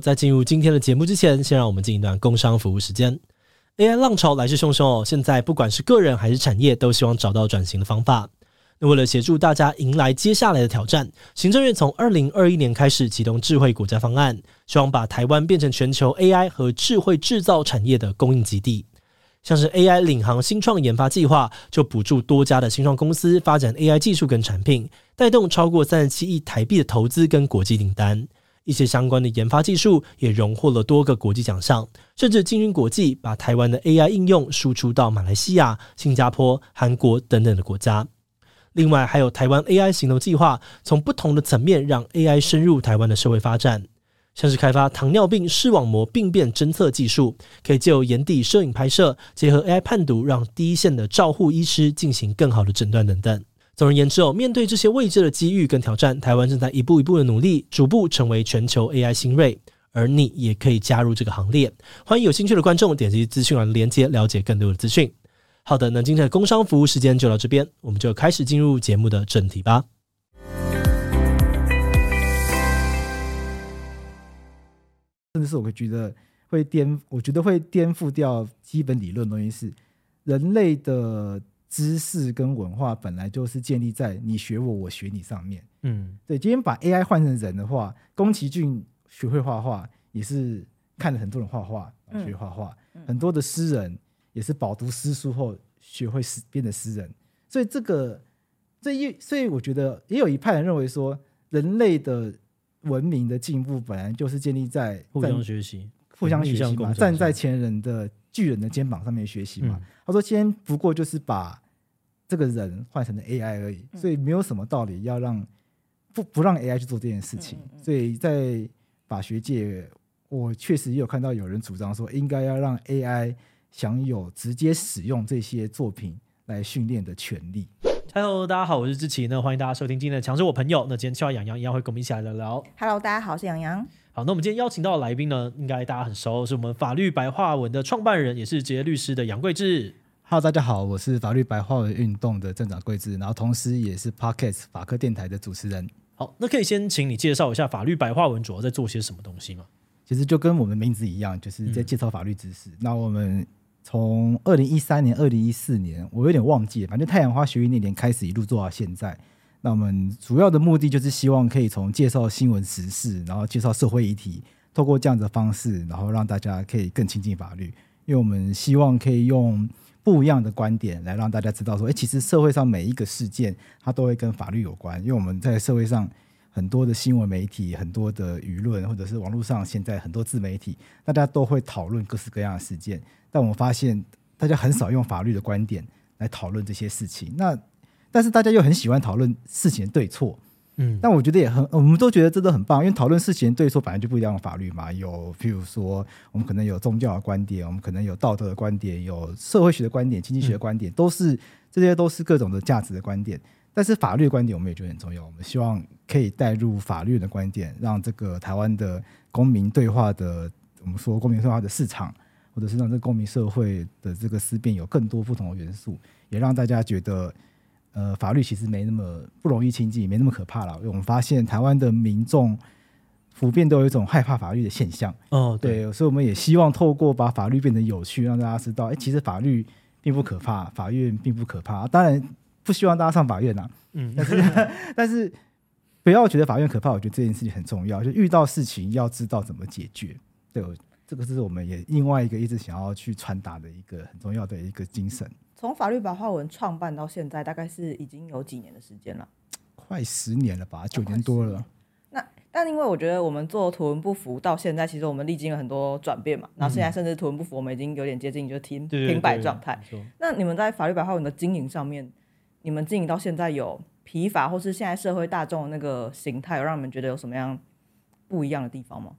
在进入今天的节目之前，先让我们进一段工商服务时间。AI 浪潮来势汹汹哦，现在不管是个人还是产业，都希望找到转型的方法。那为了协助大家迎来接下来的挑战，行政院从二零二一年开始启动智慧国家方案，希望把台湾变成全球 AI 和智慧制造产业的供应基地。像是 AI 领航新创研发计划，就补助多家的新创公司发展 AI 技术跟产品，带动超过三十七亿台币的投资跟国际订单。一些相关的研发技术也荣获了多个国际奖项，甚至进军国际，把台湾的 AI 应用输出到马来西亚、新加坡、韩国等等的国家。另外，还有台湾 AI 行动计划，从不同的层面让 AI 深入台湾的社会发展，像是开发糖尿病视网膜病变侦测技术，可以借由眼底摄影拍摄，结合 AI 判读，让第一线的照护医师进行更好的诊断等等。总而言之哦，面对这些未知的机遇跟挑战，台湾正在一步一步的努力，逐步成为全球 AI 新锐，而你也可以加入这个行列。欢迎有兴趣的观众点击资讯栏的链接，了解更多的资讯。好的，那今天的工商服务时间就到这边，我们就开始进入节目的正题吧。甚至是我会觉得会颠，我觉得会颠覆掉基本理论的东西是人类的知识跟文化本来就是建立在你学我，我学你上面。嗯，对。今天把 AI 换成人的话，宫崎骏学会画画，也是看了很多人画画学画画，很多的诗人。也是饱读诗书后学会诗，变成诗人，所以这个，这一，所以我觉得也有一派人认为说，人类的文明的进步本来就是建立在互相学习、互相学习嘛，站在前人的巨人的肩膀上面学习嘛。嗯、他说，今天不过就是把这个人换成了 AI 而已，所以没有什么道理要让不不让 AI 去做这件事情。所以在法学界，我确实也有看到有人主张说，应该要让 AI。享有直接使用这些作品来训练的权利。Hello，大家好，我是志奇，那欢迎大家收听今天的强势我朋友。那今天邱洋洋一样会跟我们一起来聊聊。Hello，大家好，我是洋洋。好，那我们今天邀请到的来宾呢，应该大家很熟，是我们法律白话文的创办人，也是职业律师的杨贵志。Hello，大家好，我是法律白话文运动的镇长贵志，然后同时也是 Podcast 法科电台的主持人。好，那可以先请你介绍一下法律白话文主要在做些什么东西吗？其实就跟我们名字一样，就是在介绍法律知识。嗯、那我们从二零一三年、二零一四年，我有点忘记了，反正太阳花学运那年开始，一路做到现在。那我们主要的目的就是希望可以从介绍新闻时事，然后介绍社会议题，透过这样的方式，然后让大家可以更亲近法律。因为我们希望可以用不一样的观点来让大家知道说，哎，其实社会上每一个事件它都会跟法律有关。因为我们在社会上很多的新闻媒体、很多的舆论，或者是网络上现在很多自媒体，大家都会讨论各式各样的事件。但我们发现，大家很少用法律的观点来讨论这些事情。那但是大家又很喜欢讨论事情的对错，嗯，但我觉得也很，我们都觉得这都很棒，因为讨论事情对错本来就不一样的法律嘛。有譬如说，我们可能有宗教的观点，我们可能有道德的观点，有社会学的观点，经济学的观点，都是这些都是各种的价值的观点。但是法律的观点，我们也觉得很重要。我们希望可以带入法律的观点，让这个台湾的公民对话的，我们说公民对话的市场。或者是让这个公民社会的这个思辨有更多不同的元素，也让大家觉得，呃，法律其实没那么不容易亲近，没那么可怕了。因为我们发现台湾的民众普遍都有一种害怕法律的现象。哦，对，对，所以我们也希望透过把法律变得有趣，让大家知道，哎，其实法律并不可怕，法院并不可怕。当然不希望大家上法院呐，嗯，但是 但是不要觉得法院可怕，我觉得这件事情很重要，就遇到事情要知道怎么解决，对。这个是我们也另外一个一直想要去传达的一个很重要的一个精神。从法律白话文创办到现在，大概是已经有几年的时间了？快十年了吧，九年多了。那但因为我觉得我们做图文不符到现在，其实我们历经了很多转变嘛。然后现在甚至图文不符，我们已经有点接近就停停摆状态。那你们在法律白话文的经营上面，你们经营到现在有疲乏，或是现在社会大众那个形态，有让你们觉得有什么样不一样的地方吗？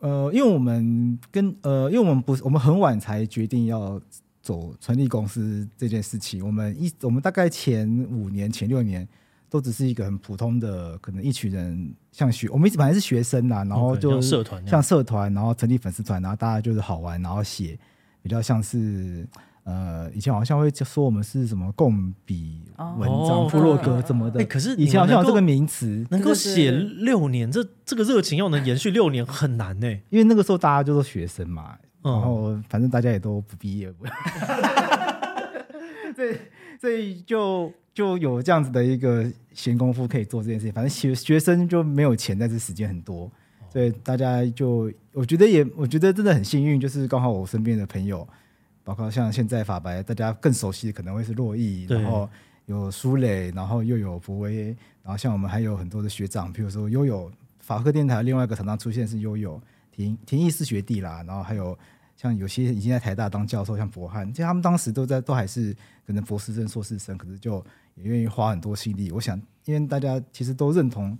呃，因为我们跟呃，因为我们不是我们很晚才决定要走成立公司这件事情。我们一我们大概前五年、前六年都只是一个很普通的，可能一群人像学，我们一直本来是学生啦，然后就像社团，像社团，然后成立粉丝团，然后大家就是好玩，然后写比较像是呃，以前好像会说我们是什么共笔文章、部落格怎么的。哎，可是以前好像有这个名词，能够写六年，这这个热情要能延续六年很难呢。因为那个时候大家就是学生嘛，然后反正大家也都不毕业，所以所以就就有这样子的一个闲工夫可以做这件事情。反正学学生就没有钱，但是时间很多，所以大家就我觉得也我觉得真的很幸运，就是刚好我身边的朋友。包括像现在法白，大家更熟悉的可能会是洛毅，然后有苏磊，然后又有博威，然后像我们还有很多的学长，比如说悠悠，法科电台另外一个常常出现是悠悠，田田义是学弟啦，然后还有像有些已经在台大当教授，像博汉，其实他们当时都在都还是可能博士生、硕士生，可是就也愿意花很多心力。我想，因为大家其实都认同，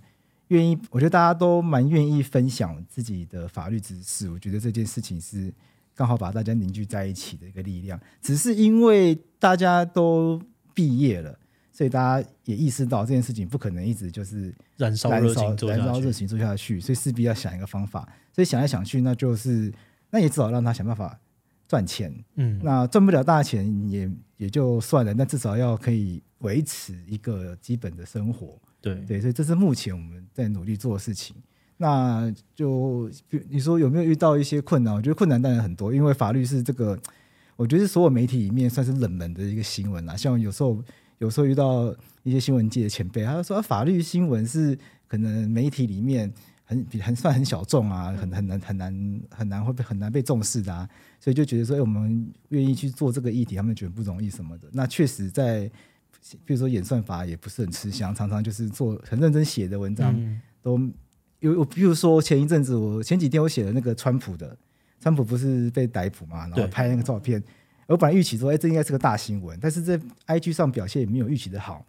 愿意，我觉得大家都蛮愿意分享自己的法律知识，我觉得这件事情是。刚好把大家凝聚在一起的一个力量，只是因为大家都毕业了，所以大家也意识到这件事情不可能一直就是燃烧热情做下去，燃烧热情做下去，所以势必要想一个方法。所以想来想去，那就是那也只好让他想办法赚钱。嗯，那赚不了大钱也也就算了，那至少要可以维持一个基本的生活。对对，所以这是目前我们在努力做的事情。那就你说有没有遇到一些困难？我觉得困难当然很多，因为法律是这个，我觉得是所有媒体里面算是冷门的一个新闻啦。像有时候有时候遇到一些新闻界的前辈，他就说法律新闻是可能媒体里面很比很算很小众啊，很很难很难很难会被很难被重视的啊，所以就觉得说，哎，我们愿意去做这个议题，他们觉得不容易什么的。那确实在，比如说演算法也不是很吃香，常常就是做很认真写的文章都。有，比如说前一阵子，我前几天我写的那个川普的，川普不是被逮捕嘛，然后拍那个照片，我本来预期说，哎，这应该是个大新闻，但是在 IG 上表现也没有预期的好，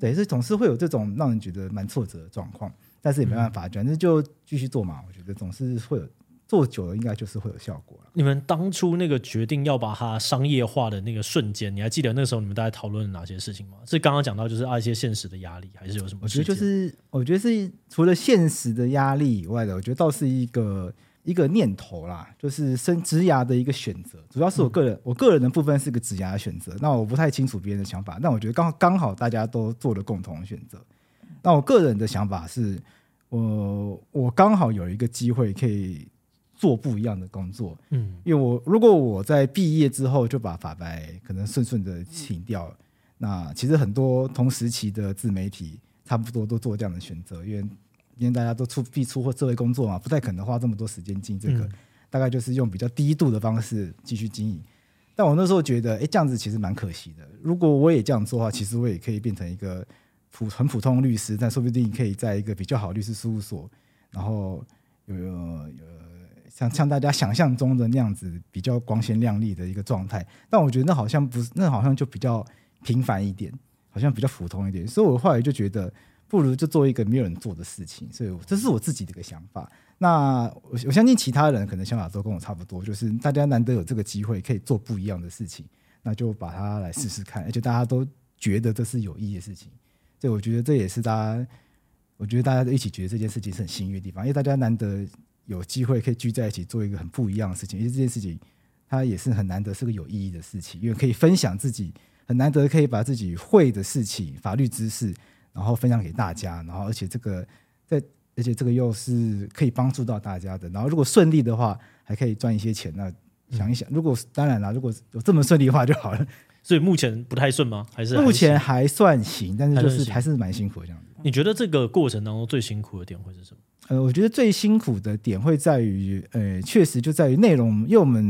对，所以总是会有这种让人觉得蛮挫折的状况，但是也没办法，反正就继续做嘛，我觉得总是会有。做久了应该就是会有效果了。你们当初那个决定要把它商业化的那个瞬间，你还记得那时候你们大概讨论了哪些事情吗？是刚刚讲到就是啊一些现实的压力，还是有什么？我觉得就是我觉得是除了现实的压力以外的，我觉得倒是一个一个念头啦，就是生职涯的一个选择。主要是我个人，嗯、我个人的部分是个职涯的选择。那我不太清楚别人的想法，但我觉得刚刚好大家都做了共同的选择。那我个人的想法是，我我刚好有一个机会可以。做不一样的工作，嗯，因为我如果我在毕业之后就把法白可能顺顺的请掉了，那其实很多同时期的自媒体差不多都做这样的选择，因为因为大家都出必出或社会工作嘛，不太可能花这么多时间进这个，嗯、大概就是用比较低度的方式继续经营。但我那时候觉得，哎，这样子其实蛮可惜的。如果我也这样做的话，其实我也可以变成一个普很普通律师，但说不定可以在一个比较好律师事务所，然后有有有。像像大家想象中的那样子比较光鲜亮丽的一个状态，但我觉得那好像不是，那好像就比较平凡一点，好像比较普通一点。所以我后来就觉得，不如就做一个没有人做的事情。所以这是我自己的一个想法。那我我相信其他人可能想法都跟我差不多，就是大家难得有这个机会可以做不一样的事情，那就把它来试试看。而且大家都觉得这是有意义的事情，所以我觉得这也是大家，我觉得大家都一起觉得这件事情是很幸运的地方，因为大家难得。有机会可以聚在一起做一个很不一样的事情，因为这件事情它也是很难得，是个有意义的事情，因为可以分享自己很难得可以把自己会的事情、法律知识，然后分享给大家，然后而且这个在而且这个又是可以帮助到大家的，然后如果顺利的话，还可以赚一些钱。那想一想，如果当然了，如果有这么顺利的话就好了。所以目前不太顺吗？还是目前还算行，但是就是还是蛮辛苦的这样子。你觉得这个过程当中最辛苦的点会是什么？呃，我觉得最辛苦的点会在于，呃，确实就在于内容，因为我们，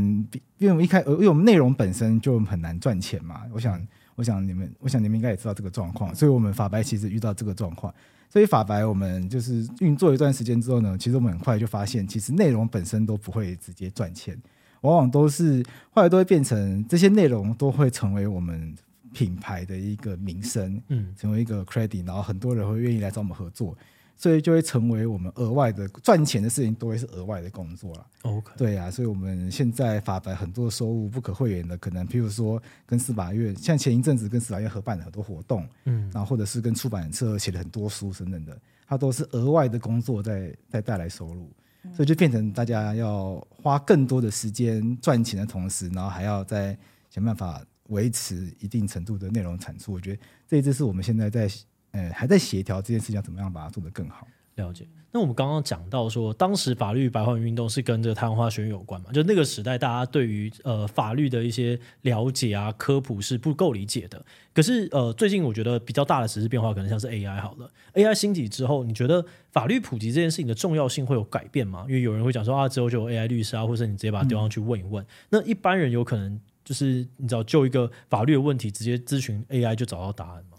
因为我们一开，因为我们内容本身就很难赚钱嘛。我想，我想你们，我想你们应该也知道这个状况，所以我们法白其实遇到这个状况，所以法白我们就是运作一段时间之后呢，其实我们很快就发现，其实内容本身都不会直接赚钱，往往都是后来都会变成这些内容都会成为我们品牌的一个名声，嗯，成为一个 credit，然后很多人会愿意来找我们合作。所以就会成为我们额外的赚钱的事情，都会是额外的工作了。OK，对啊，所以我们现在法白很多收入不可讳言的，可能譬如说跟司法院，像前一阵子跟司法院合办了很多活动，嗯，然后或者是跟出版社写了很多书等等的，它都是额外的工作在在带来收入，所以就变成大家要花更多的时间赚钱的同时，然后还要再。想办法维持一定程度的内容产出。我觉得这一次是我们现在在呃还在协调这件事情，怎么样把它做得更好。了解。那我们刚刚讲到说，当时法律白话文运动是跟这个太阳花学运有关嘛？就那个时代，大家对于呃法律的一些了解啊、科普是不够理解的。可是呃，最近我觉得比较大的实质变化，可能像是 AI 好了，AI 兴起之后，你觉得法律普及这件事情的重要性会有改变吗？因为有人会讲说啊，之后就有 AI 律师啊，或者你直接把它丢上去问一问。嗯、那一般人有可能就是你知道，就一个法律的问题，直接咨询 AI 就找到答案吗？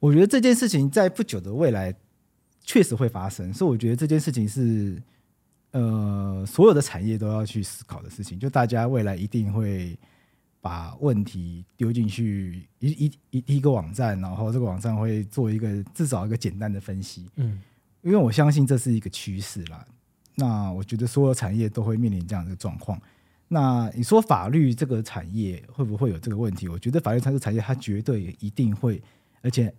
我觉得这件事情在不久的未来。确实会发生，所以我觉得这件事情是，呃，所有的产业都要去思考的事情。就大家未来一定会把问题丢进去一一一一个网站，然后这个网站会做一个至少一个简单的分析。嗯，因为我相信这是一个趋势啦。那我觉得所有产业都会面临这样的状况。那你说法律这个产业会不会有这个问题？我觉得法律这个产业它绝对一定会，而且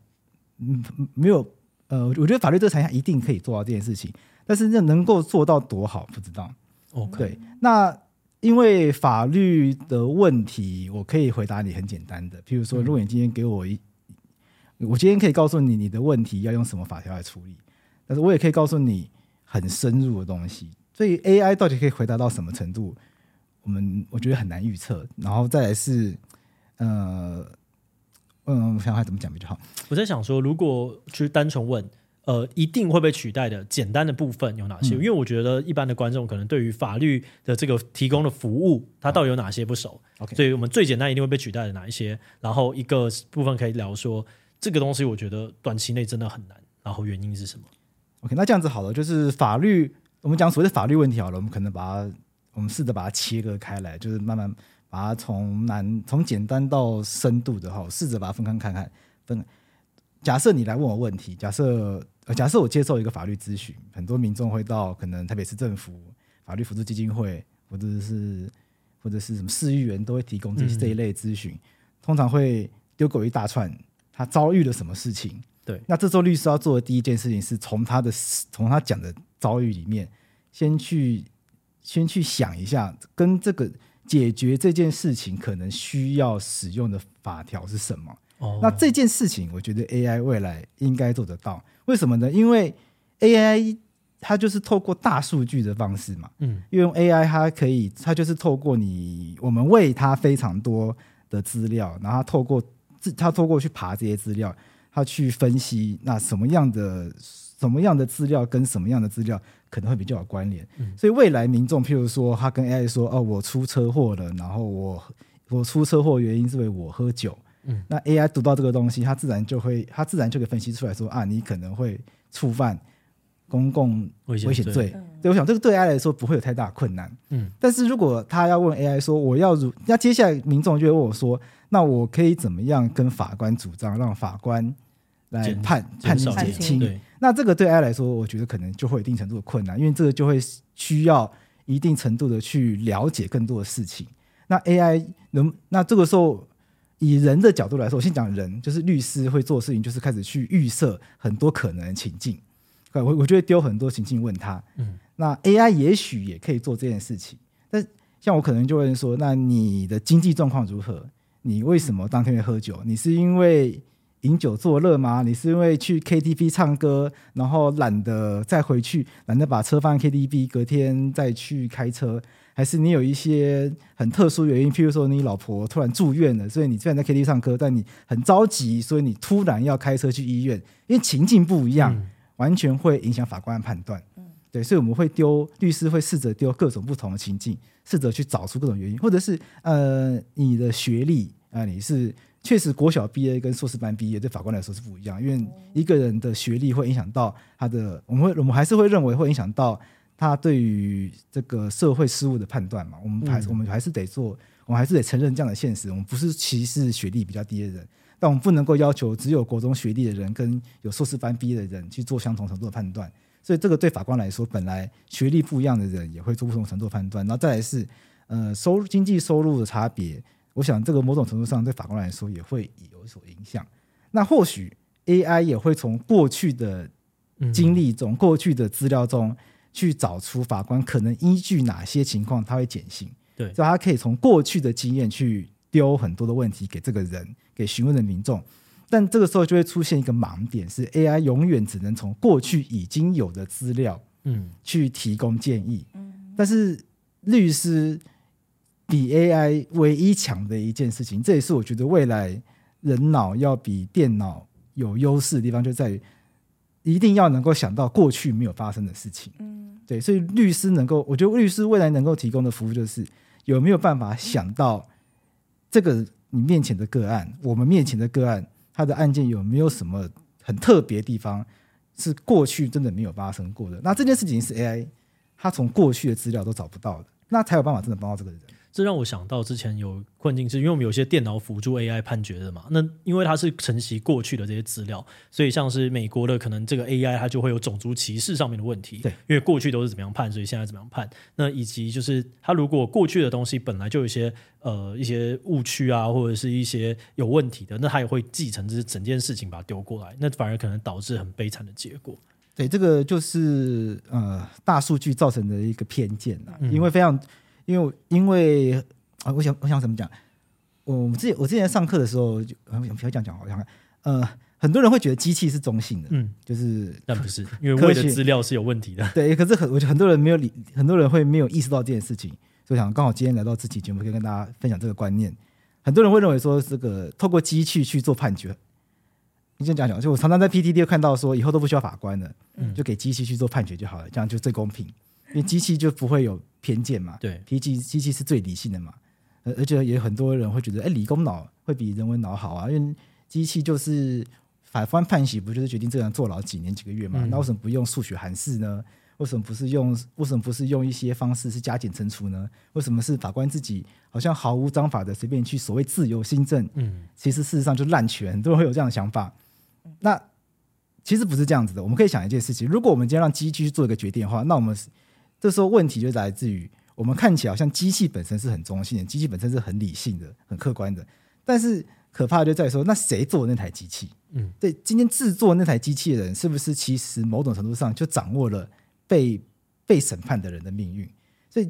嗯没有。呃，我觉得法律这个产业一定可以做到这件事情，但是那能够做到多好不知道。对，那因为法律的问题，我可以回答你很简单的，譬如说，如果你今天给我一，嗯、我今天可以告诉你你的问题要用什么法条来处理，但是我也可以告诉你很深入的东西。所以 AI 到底可以回答到什么程度，我们我觉得很难预测。然后再来是，呃。嗯，我想想怎么讲比较好。我在想说，如果去单纯问，呃，一定会被取代的简单的部分有哪些？嗯、因为我觉得一般的观众可能对于法律的这个提供的服务，它到底有哪些不熟。OK，所以我们最简单一定会被取代的哪一些？然后一个部分可以聊说，这个东西我觉得短期内真的很难。然后原因是什么？OK，那这样子好了，就是法律，我们讲所谓的法律问题好了，我们可能把它，我们试着把它切割开来，就是慢慢。把它从难从简单到深度的哈，试着把它分开看看。分，假设你来问我问题，假设呃，假设我接受一个法律咨询，很多民众会到可能台北市政府法律辅助基金会，或者是或者是什么市议员都会提供这这一类咨询，嗯、通常会丢给我一大串，他遭遇了什么事情？对，那这时候律师要做的第一件事情是从他的从他讲的遭遇里面，先去先去想一下跟这个。解决这件事情可能需要使用的法条是什么？哦，那这件事情我觉得 AI 未来应该做得到。为什么呢？因为 AI 它就是透过大数据的方式嘛。嗯，因为 AI 它可以，它就是透过你，我们喂它非常多的资料，然后它透过自它透过去爬这些资料，它去分析那什么样的。什么样的资料跟什么样的资料可能会比较有关联？嗯、所以未来民众，譬如说，他跟 AI 说：“哦，我出车祸了，然后我我出车祸原因是因为我喝酒。嗯”那 AI 读到这个东西，它自然就会，它自然就可以分析出来说：“啊，你可能会触犯公共危险罪。对”对，我想这个对 AI 来说不会有太大困难。嗯，但是如果他要问 AI 说：“我要如……”那接下来民众就会问我说：“那我可以怎么样跟法官主张，让法官来判判定减轻？”那这个对 AI 来说，我觉得可能就会有一定程度的困难，因为这个就会需要一定程度的去了解更多的事情。那 AI 能，那这个时候以人的角度来说，我先讲人，就是律师会做的事情，就是开始去预设很多可能的情境。我我就会丢很多情境问他。嗯，那 AI 也许也可以做这件事情，但像我可能就会说，那你的经济状况如何？你为什么当天会喝酒？你是因为？饮酒作乐吗？你是因为去 KTV 唱歌，然后懒得再回去，懒得把车放在 KTV，隔天再去开车，还是你有一些很特殊原因？譬如说你老婆突然住院了，所以你虽然在 KTV 唱歌，但你很着急，所以你突然要开车去医院，因为情境不一样，嗯、完全会影响法官的判断。嗯、对，所以我们会丢律师会试着丢各种不同的情境，试着去找出各种原因，或者是呃你的学历啊、呃，你是。确实，国小毕业跟硕士班毕业对法官来说是不一样，因为一个人的学历会影响到他的，我们会我们还是会认为会影响到他对于这个社会事务的判断嘛。我们还是我们还是得做，我们还是得承认这样的现实。我们不是歧视学历比较低的人，但我们不能够要求只有国中学历的人跟有硕士班毕业的人去做相同程度的判断。所以，这个对法官来说，本来学历不一样的人也会做不同程度的判断。然后再来是，呃，收入经济收入的差别。我想，这个某种程度上对法官来说也会有所影响。那或许 AI 也会从过去的经历中、嗯、过去的资料中去找出法官可能依据哪些情况他会减刑。对，所以他可以从过去的经验去丢很多的问题给这个人，给询问的民众。但这个时候就会出现一个盲点，是 AI 永远只能从过去已经有的资料，嗯，去提供建议。嗯，但是律师比 AI 唯一强的一件事情，这也是我觉得未来人脑要比电脑有优势的地方，就在于一定要能够想到过去没有发生的事情。嗯，对，所以律师能够，我觉得律师未来能够提供的服务，就是有没有办法想到这个你面前的个案，我们面前的个案。他的案件有没有什么很特别的地方是过去真的没有发生过的？那这件事情是 AI，他从过去的资料都找不到的，那才有办法真的帮到这个人。这让我想到之前有困境，是因为我们有些电脑辅助 AI 判决的嘛。那因为它是承袭过去的这些资料，所以像是美国的可能这个 AI 它就会有种族歧视上面的问题。对，因为过去都是怎么样判，所以现在怎么样判？那以及就是它如果过去的东西本来就有一些呃一些误区啊，或者是一些有问题的，那它也会继承这整件事情把它丢过来，那反而可能导致很悲惨的结果。对，这个就是呃大数据造成的一个偏见啊，因为非常因为因为。啊，我想我想怎么讲？我之前我之前上课的时候就不要这样讲，好像呃，很多人会觉得机器是中性的，嗯，就是但不是，因为喂的资料是有问题的。对，可是很我觉得很多人没有理，很多人会没有意识到这件事情，所以想刚好今天来到这期节目，可以跟大家分享这个观念。很多人会认为说，这个透过机器去做判决，你先讲讲。就我常常在 PTT 看到说，以后都不需要法官了，嗯，就给机器去做判决就好了，这样就最公平，因为机器就不会有偏见嘛。对，机器机器是最理性的嘛。而而且也很多人会觉得，哎，理工脑会比人文脑好啊，因为机器就是法官判刑，不就是决定这个人坐牢几年几个月嘛？嗯、那为什么不用数学函式呢？为什么不是用为什么不是用一些方式是加减乘除呢？为什么是法官自己好像毫无章法的随便去所谓自由新政？嗯，其实事实上就滥权，很多人会有这样的想法。那其实不是这样子的。我们可以想一件事情：如果我们今天让机器去做一个决定的话，那我们这时候问题就来自于。我们看起来好像机器本身是很中性的，机器本身是很理性的、很客观的。但是可怕的就在于说，那谁做那台机器？嗯，对，今天制作那台机器的人，是不是其实某种程度上就掌握了被被审判的人的命运？所以，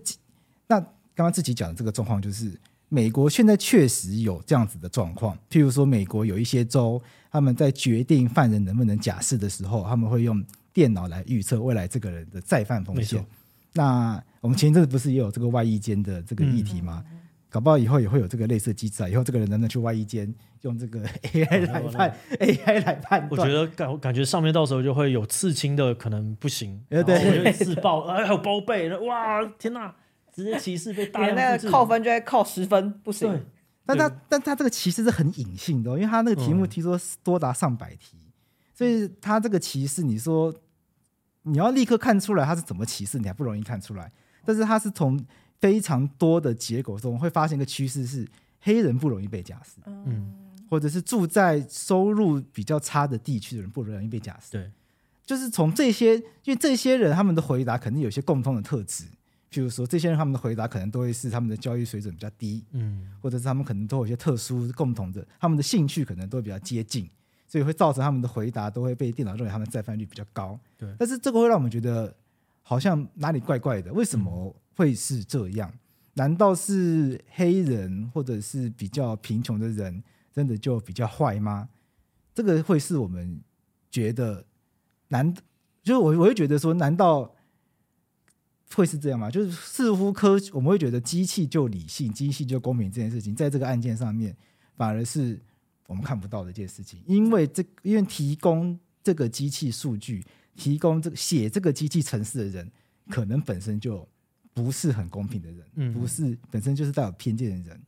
那刚刚自己讲的这个状况，就是美国现在确实有这样子的状况。譬如说，美国有一些州，他们在决定犯人能不能假释的时候，他们会用电脑来预测未来这个人的再犯风险。那我们前一阵子不是也有这个外衣间的这个议题吗？嗯、搞不好以后也会有这个类似的机制啊。以后这个人能不能去外衣间用这个 AI 来判、嗯、AI 来判断？我觉得感感觉上面到时候就会有刺青的可能不行，对对，自爆，还有包被，哇天哪，直接歧视被大量那个扣分就会扣十分，不行。对但他但他这个歧视是很隐性的，因为他那个题目提说多达上百题，嗯、所以他这个歧视你说。你要立刻看出来他是怎么歧视，你还不容易看出来。但是他是从非常多的结果中会发现一个趋势是黑人不容易被假释，嗯，或者是住在收入比较差的地区的人不容易被假释。对，就是从这些，因为这些人他们的回答肯定有些共通的特质，譬如说这些人他们的回答可能都会是他们的教育水准比较低，嗯，或者是他们可能都有一些特殊共同的，他们的兴趣可能都比较接近。所以会造成他们的回答都会被电脑认为他们再犯率比较高。对，但是这个会让我们觉得好像哪里怪怪的。为什么会是这样？难道是黑人或者是比较贫穷的人真的就比较坏吗？这个会是我们觉得难，就是我我会觉得说，难道会是这样吗？就是似乎科我们会觉得机器就理性，机器就公平这件事情，在这个案件上面反而是。我们看不到的一件事情，因为这因为提供这个机器数据，提供这个写这个机器程式的人，可能本身就不是很公平的人，嗯、不是本身就是带有偏见的人。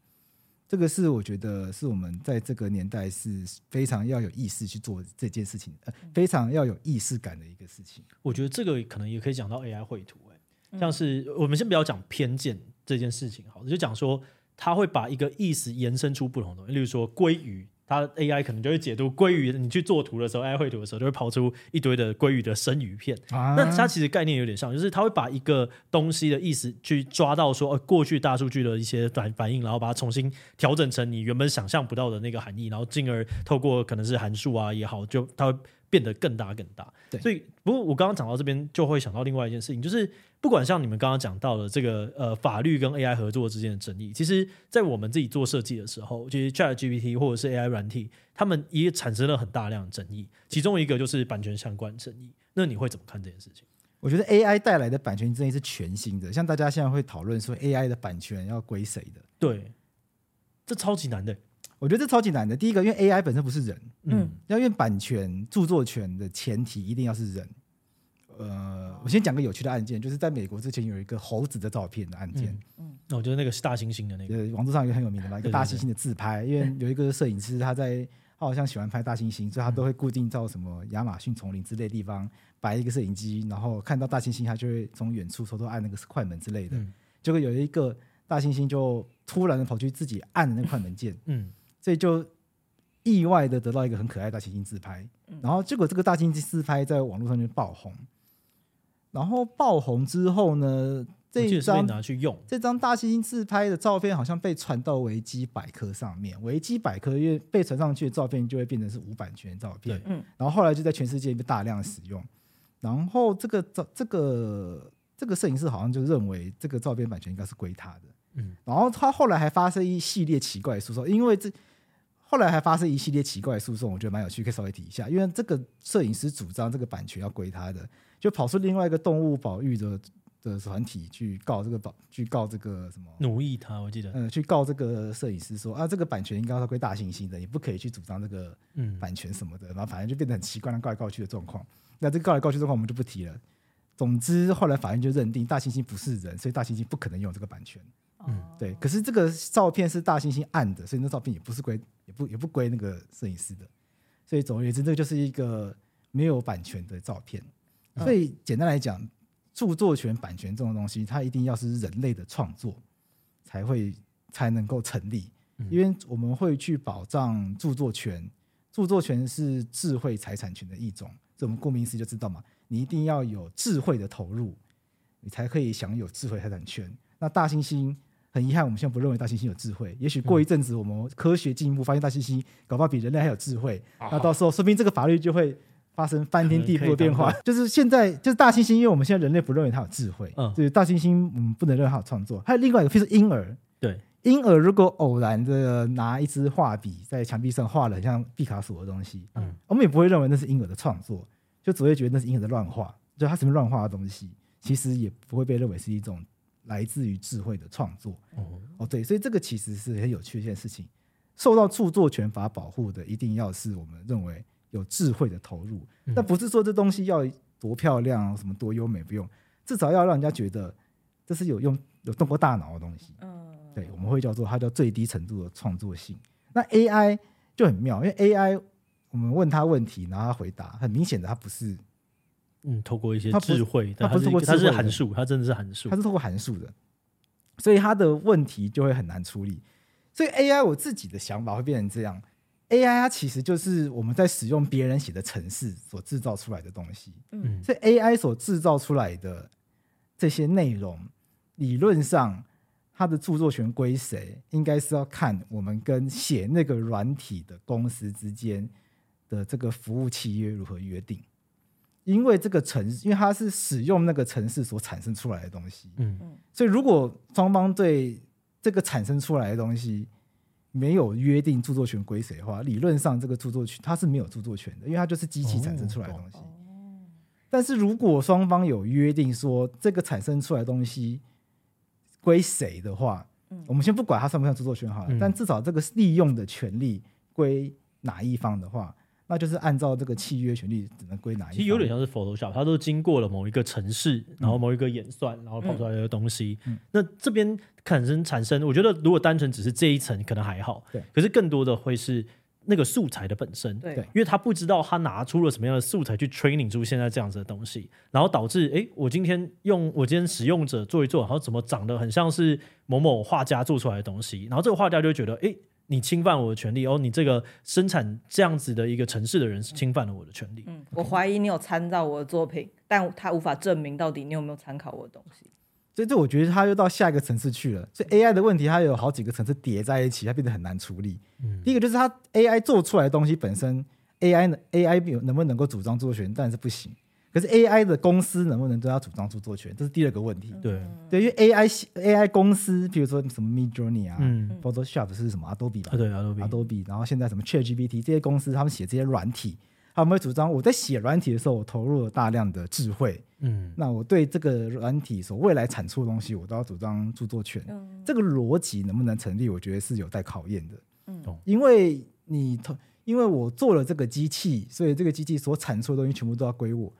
这个是我觉得是我们在这个年代是非常要有意识去做这件事情，呃，非常要有意识感的一个事情。我觉得这个可能也可以讲到 AI 绘图，哎，像是我们先不要讲偏见这件事情，好，就讲说它会把一个意思延伸出不同的东西，例如说鲑鱼。它 AI 可能就会解读鲑鱼，你去做图的时候，AI 绘图的时候就会跑出一堆的鲑鱼的生鱼片。啊、那它其实概念有点像，就是它会把一个东西的意思去抓到说，呃，过去大数据的一些反反应，然后把它重新调整成你原本想象不到的那个含义，然后进而透过可能是函数啊也好，就它会。变得更大更大。对，所以不过我刚刚讲到这边，就会想到另外一件事情，就是不管像你们刚刚讲到的这个呃法律跟 AI 合作之间的争议，其实，在我们自己做设计的时候，其实 ChatGPT 或者是 AI 软体，他们也产生了很大量的争议。其中一个就是版权相关争议。那你会怎么看这件事情？我觉得 AI 带来的版权争议是全新的，像大家现在会讨论说 AI 的版权要归谁的？对，这超级难的。我觉得这超级难的。第一个，因为 AI 本身不是人，嗯，要因为版权、著作权的前提一定要是人。呃，我先讲个有趣的案件，就是在美国之前有一个猴子的照片的案件。嗯，那我觉得那个是大猩猩的那个，网络上一个很有名的嘛，一个大猩猩的自拍。因为有一个摄影师，他在他好像喜欢拍大猩猩，所以他都会固定到什么亚马逊丛林之类的地方摆一个摄影机，然后看到大猩猩，他就会从远处偷偷按那个快门之类的。结果有一个大猩猩就突然的跑去自己按的那个快门键，嗯。所以就意外的得到一个很可爱的大猩猩自拍，然后结果这个大猩猩自拍在网络上面爆红，然后爆红之后呢，这张拿去用。这张大猩猩自拍的照片好像被传到维基百科上面，维基百科因为被传上去的照片就会变成是无版权照片，嗯，然后后来就在全世界被大量使用，然后这个照这个这个摄影师好像就认为这个照片版权应该是归他的，嗯，然后他后来还发生一系列奇怪的诉讼，因为这。后来还发生一系列奇怪的诉讼，我觉得蛮有趣，可以稍微提一下。因为这个摄影师主张这个版权要归他的，就跑出另外一个动物保育的的团体去告这个保，去告这个什么奴役他。我记得，嗯，去告这个摄影师说啊，这个版权应该要归大猩猩的，你不可以去主张这个版权什么的。然后反正就变得很奇怪，告来告去的状况。那这个告来告去的状况我们就不提了。总之后来法院就认定大猩猩不是人，所以大猩猩不可能拥有这个版权。嗯，对。可是这个照片是大猩猩按的，所以那照片也不是归。也不也不归那个摄影师的，所以总而言之，这个就是一个没有版权的照片。所以简单来讲，著作权、版权这种东西，它一定要是人类的创作才会才能够成立，因为我们会去保障著作权。著作权是智慧财产权的一种，这我们顾名思义就知道嘛，你一定要有智慧的投入，你才可以享有智慧财产权。那大猩猩。很遗憾，我们现在不认为大猩猩有智慧。也许过一阵子，我们科学进一步，发现大猩猩搞不好比人类还有智慧。嗯、那到时候，说不定这个法律就会发生翻天地覆的变化。就是现在，就是大猩猩，因为我们现在人类不认为它有智慧，嗯，就是大猩猩，我们不能认为它有创作。还有另外一个，譬如婴儿，对，婴儿如果偶然的拿一支画笔在墙壁上画了很像毕卡索的东西，嗯，我们也不会认为那是婴儿的创作，就只会觉得那是婴儿的乱画，就他什么乱画的东西，其实也不会被认为是一种。来自于智慧的创作，哦，对，所以这个其实是很有趣的一件事情。受到著作权法保护的，一定要是我们认为有智慧的投入。那不是说这东西要多漂亮、什么多优美，不用，至少要让人家觉得这是有用、有动过大脑的东西。嗯，对，我们会叫做它叫最低程度的创作性。那 AI 就很妙，因为 AI 我们问他问题，然后他回答，很明显的他不是。嗯，透过一些智慧，它不是，它是函数，它真的是函数，它是透过函数的，所以它的问题就会很难处理。所以 AI 我自己的想法会变成这样：AI 它其实就是我们在使用别人写的程式所制造出来的东西。嗯，所以 AI 所制造出来的这些内容，理论上它的著作权归谁，应该是要看我们跟写那个软体的公司之间的这个服务契约如何约定。因为这个城，因为它是使用那个城市所产生出来的东西，嗯，所以如果双方对这个产生出来的东西没有约定著作权归谁的话，理论上这个著作权它是没有著作权的，因为它就是机器产生出来的东西。但是如果双方有约定说这个产生出来的东西归谁的话，我们先不管它算不算著作权好了，但至少这个利用的权利归哪一方的话。那就是按照这个契约权利只能归哪一？其实有点像是 Photoshop，它都经过了某一个程式，然后某一个演算，然后跑出来的东西。嗯、那这边产生产生，我觉得如果单纯只是这一层可能还好，对。可是更多的会是那个素材的本身，对。因为他不知道他拿出了什么样的素材去 training 出现在这样子的东西，然后导致哎，我今天用我今天使用者做一做，然后怎么长得很像是某某画家做出来的东西，然后这个画家就会觉得哎。你侵犯我的权利哦！你这个生产这样子的一个城市的人是侵犯了我的权利。嗯，我怀疑你有参照我的作品，但他无法证明到底你有没有参考我的东西。所以这我觉得他又到下一个层次去了。所以 AI 的问题，它有好几个层次叠在一起，它变得很难处理。嗯，第一个就是它 AI 做出来的东西本身，AI 呢？AI 能不能够主张著作权？当然是不行。可是 AI 的公司能不能都要主张著作权？这是第二个问题。对对，因为 AI AI 公司，比如说什么 Midjourney 啊、嗯、Photoshop 是什么 Adobe 吧？对，Adobe。Adobe，然后现在什么 ChatGPT 这些公司，他们写这些软体，他们会主张我在写软体的时候，我投入了大量的智慧。嗯，那我对这个软体所未来产出的东西，我都要主张著作权。嗯，这个逻辑能不能成立？我觉得是有待考验的。嗯，因为你投，因为我做了这个机器，所以这个机器所产出的东西全部都要归我。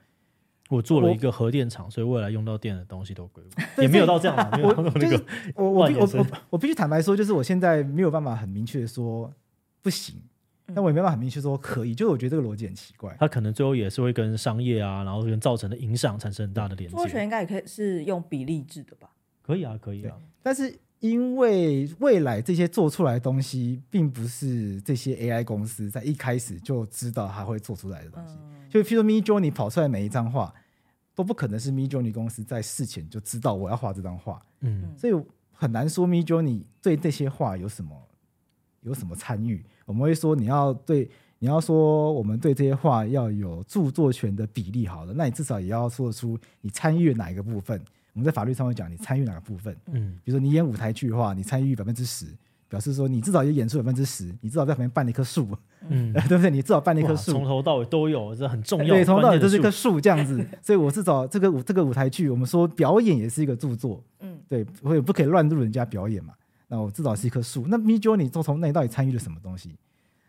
我做了一个核电厂，所以未来用到电的东西都归我，也没有到这样。我就是我我我我我必须坦白说，就是我现在没有办法很明确的说不行，但我也没办法很明确说可以。就是我觉得这个逻辑很奇怪，它可能最后也是会跟商业啊，然后跟造成的影响产生很大的连接。著作权应该也可以是用比例制的吧？可以啊，可以啊。但是因为未来这些做出来的东西，并不是这些 AI 公司在一开始就知道它会做出来的东西。就譬如说，Midjourney 跑出来每一张画，都不可能是 Midjourney 公司在事前就知道我要画这张画，嗯，所以很难说 Midjourney 对这些画有什么有什么参与。我们会说，你要对你要说我们对这些画要有著作权的比例，好了，那你至少也要说出你参与哪一个部分。我们在法律上会讲你参与哪个部分，嗯，比如说你演舞台剧的话，你参与百分之十。表示说，你至少也演出百分之十，你至少在旁边办了一棵树，嗯，对不对？你至少办了一棵树，从头到尾都有，这很重要。对，从头到尾都是一棵树这样子。所以我至少这个舞这个舞台剧，我们说表演也是一个著作，嗯，对，我也不可以乱入人家表演嘛。那我至少是一棵树。那 Midjourney 从从那里到底参与了什么东西？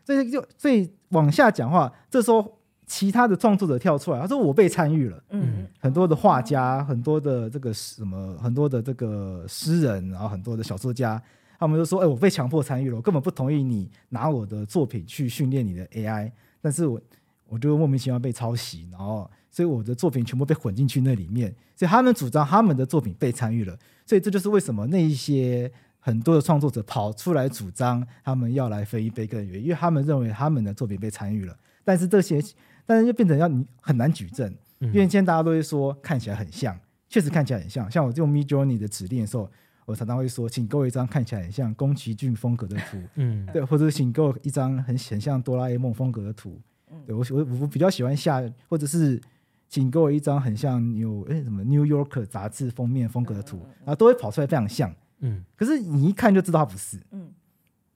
所以就所以往下讲话，这时候其他的创作者跳出来，他说我被参与了，嗯，很多的画家，很多的这个什么，很多的这个诗人，然后很多的小说家。他们就说：“哎、欸，我被强迫参与了，我根本不同意你拿我的作品去训练你的 AI，但是我我就莫名其妙被抄袭，然后所以我的作品全部被混进去那里面，所以他们主张他们的作品被参与了，所以这就是为什么那一些很多的创作者跑出来主张他们要来分一杯羹，因为他们认为他们的作品被参与了，但是这些但是就变成要你很难举证，因为现在大家都会说看起来很像，确实看起来很像，像我用 Midjourney 的指令的时候。”我常常会说，请给我一张看起来很像宫崎骏风格的图，嗯，对，或者请给我一张很很像哆啦 A 梦风格的图，嗯，对我我我比较喜欢下，或者是请给我一张很像 New 哎什么 New Yorker 杂志封面风格的图，嗯，然后都会跑出来非常像，嗯，可是你一看就知道它不是，嗯，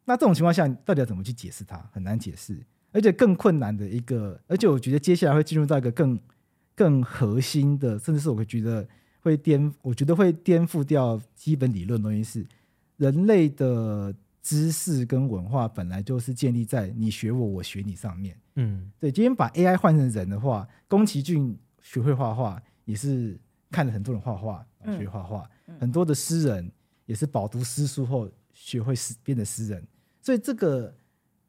那这种情况下到底要怎么去解释它？很难解释，而且更困难的一个，而且我觉得接下来会进入到一个更更核心的，甚至是我会觉得。会颠，我觉得会颠覆掉基本理论的东西是，人类的知识跟文化本来就是建立在你学我，我学你上面。嗯，对。今天把 AI 换成人的话，宫崎骏学会画画，也是看了很多人画画学画画。很多的诗人也是饱读诗书后学会诗变得诗人。所以这个，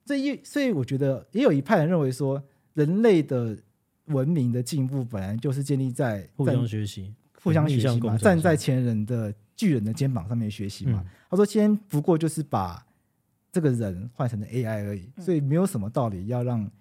这一，所以我觉得也有一派人认为说，人类的文明的进步本来就是建立在互相学习。互相学习嘛，站在前人的巨人的肩膀上面学习嘛。嗯、他说：“先不过就是把这个人换成了 AI 而已，嗯、所以没有什么道理要让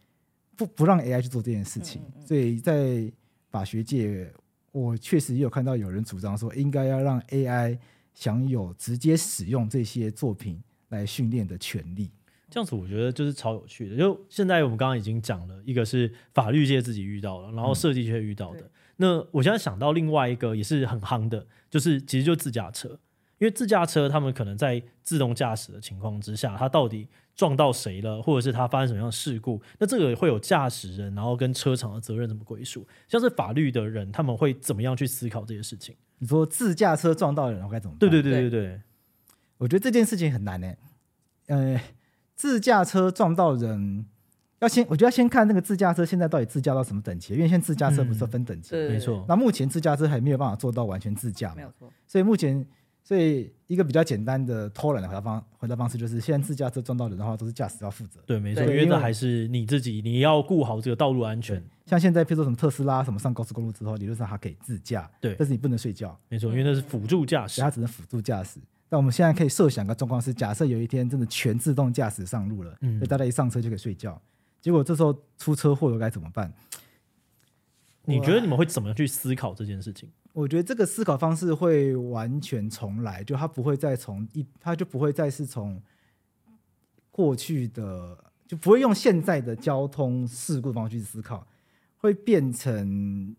不不让 AI 去做这件事情。所以在法学界，我确实也有看到有人主张说，应该要让 AI 享有直接使用这些作品来训练的权利。这样子，我觉得就是超有趣的。就现在我们刚刚已经讲了一个是法律界自己遇到了，然后设计界遇到的。嗯”那我现在想到另外一个也是很夯的，就是其实就自驾车，因为自驾车他们可能在自动驾驶的情况之下，它到底撞到谁了，或者是它发生什么样的事故，那这个会有驾驶人，然后跟车厂的责任怎么归属？像是法律的人，他们会怎么样去思考这些事情？你说自驾车撞到人，我该怎么办？对对对对对，对，我觉得这件事情很难呢、欸。呃，自驾车撞到人。要先，我觉得要先看那个自驾车现在到底自驾到什么等级，因为现在自驾车不是分等级，没错。那目前自驾车还没有办法做到完全自驾，没有错。所以目前，所以一个比较简单的偷懒的回答方回答方式就是，现在自驾车撞到人的话，都是驾驶要负责。对，没错，因为这还是你自己，你要顾好这个道路安全。像现在，譬如说什么特斯拉什么上高速公路之后，理论上它可以自驾，对，但是你不能睡觉，没错，因为那是辅助驾驶，它只能辅助驾驶。但我们现在可以设想个状况是，假设有一天真的全自动驾驶上路了，嗯，所以大家一上车就可以睡觉。结果这时候出车祸了该怎么办？你觉得你们会怎么去思考这件事情？我觉得这个思考方式会完全重来，就它不会再从一，它就不会再是从过去的，就不会用现在的交通事故方式去思考，会变成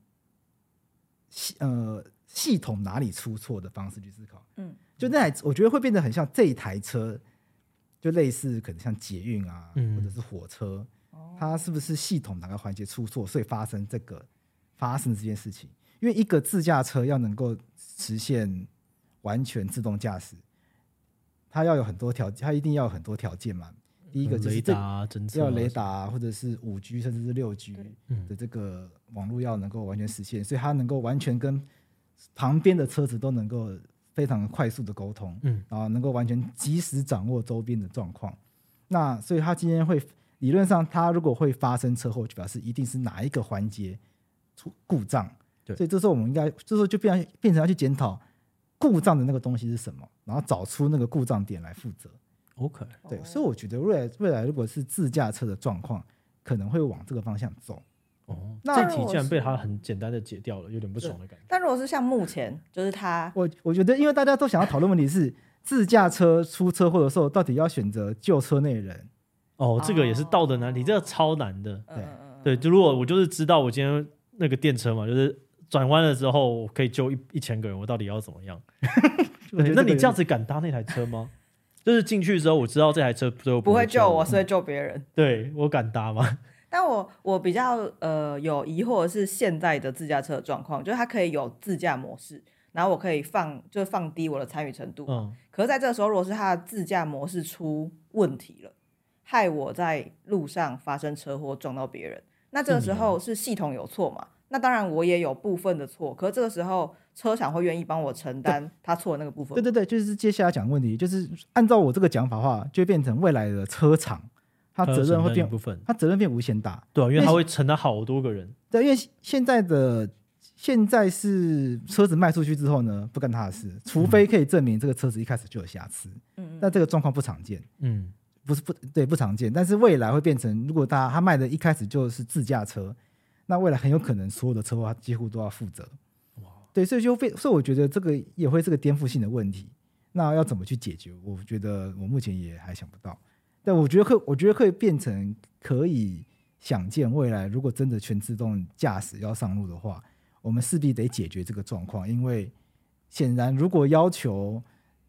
系呃系统哪里出错的方式去思考。嗯，就那台我觉得会变得很像这一台车，就类似可能像捷运啊，或者是火车，它是不是系统哪个环节出错，所以发生这个发生这件事情？因为一个自驾车要能够实现完全自动驾驶，它要有很多条件，它一定要有很多条件嘛。第一个就是这要雷达，或者是五 G 甚至是六 G 的这个网络要能够完全实现，所以它能够完全跟旁边的车子都能够非常快速的沟通，嗯，然后能够完全及时掌握周边的状况。那所以他今天会理论上，他如果会发生车祸，就表示一定是哪一个环节出故障。对，所以这时候我们应该，这时候就变变成要去检讨故障的那个东西是什么，然后找出那个故障点来负责。OK，对，所以我觉得未来未来如果是自驾车的状况，可能会往这个方向走。哦，那这题竟然被他很简单的解掉了，有点不爽的感觉。但如果是像目前，就是他，我我觉得，因为大家都想要讨论问题是自驾车出车祸的时候，到底要选择救车内人。哦，这个也是道德难题，哦、这个超难的。对对，就如果我就是知道我今天那个电车嘛，就是转弯了之后我可以救一一千个人，我到底要怎么样？那你这样子敢搭那台车吗？就是进去之后，我知道这台车最后不会救我，是会救别人。嗯、对，我敢搭吗？但我我比较呃有疑惑的是现在的自驾车状况，就是它可以有自驾模式，然后我可以放就是放低我的参与程度。嗯。可是在这个时候，如果是它的自驾模式出问题了，害我在路上发生车祸撞到别人，那这个时候是系统有错嘛？嗯、那当然我也有部分的错，可是这个时候。车厂会愿意帮我承担他错的那个部分？对对对，就是接下来讲问题，就是按照我这个讲法的话，就会变成未来的车厂，他责任会变部分，他责任变无限大，对、啊，因为他会承担好多个人。对，因为现在的现在是车子卖出去之后呢，不干他的事，除非可以证明这个车子一开始就有瑕疵。嗯，但这个状况不常见。嗯，不是不对，不常见。但是未来会变成，如果他他卖的一开始就是自驾车，那未来很有可能所有的车祸他几乎都要负责。对，所以就非，所以我觉得这个也会是个颠覆性的问题。那要怎么去解决？我觉得我目前也还想不到。但我觉得会，我觉得会变成可以想见未来，如果真的全自动驾驶要上路的话，我们势必得解决这个状况。因为显然，如果要求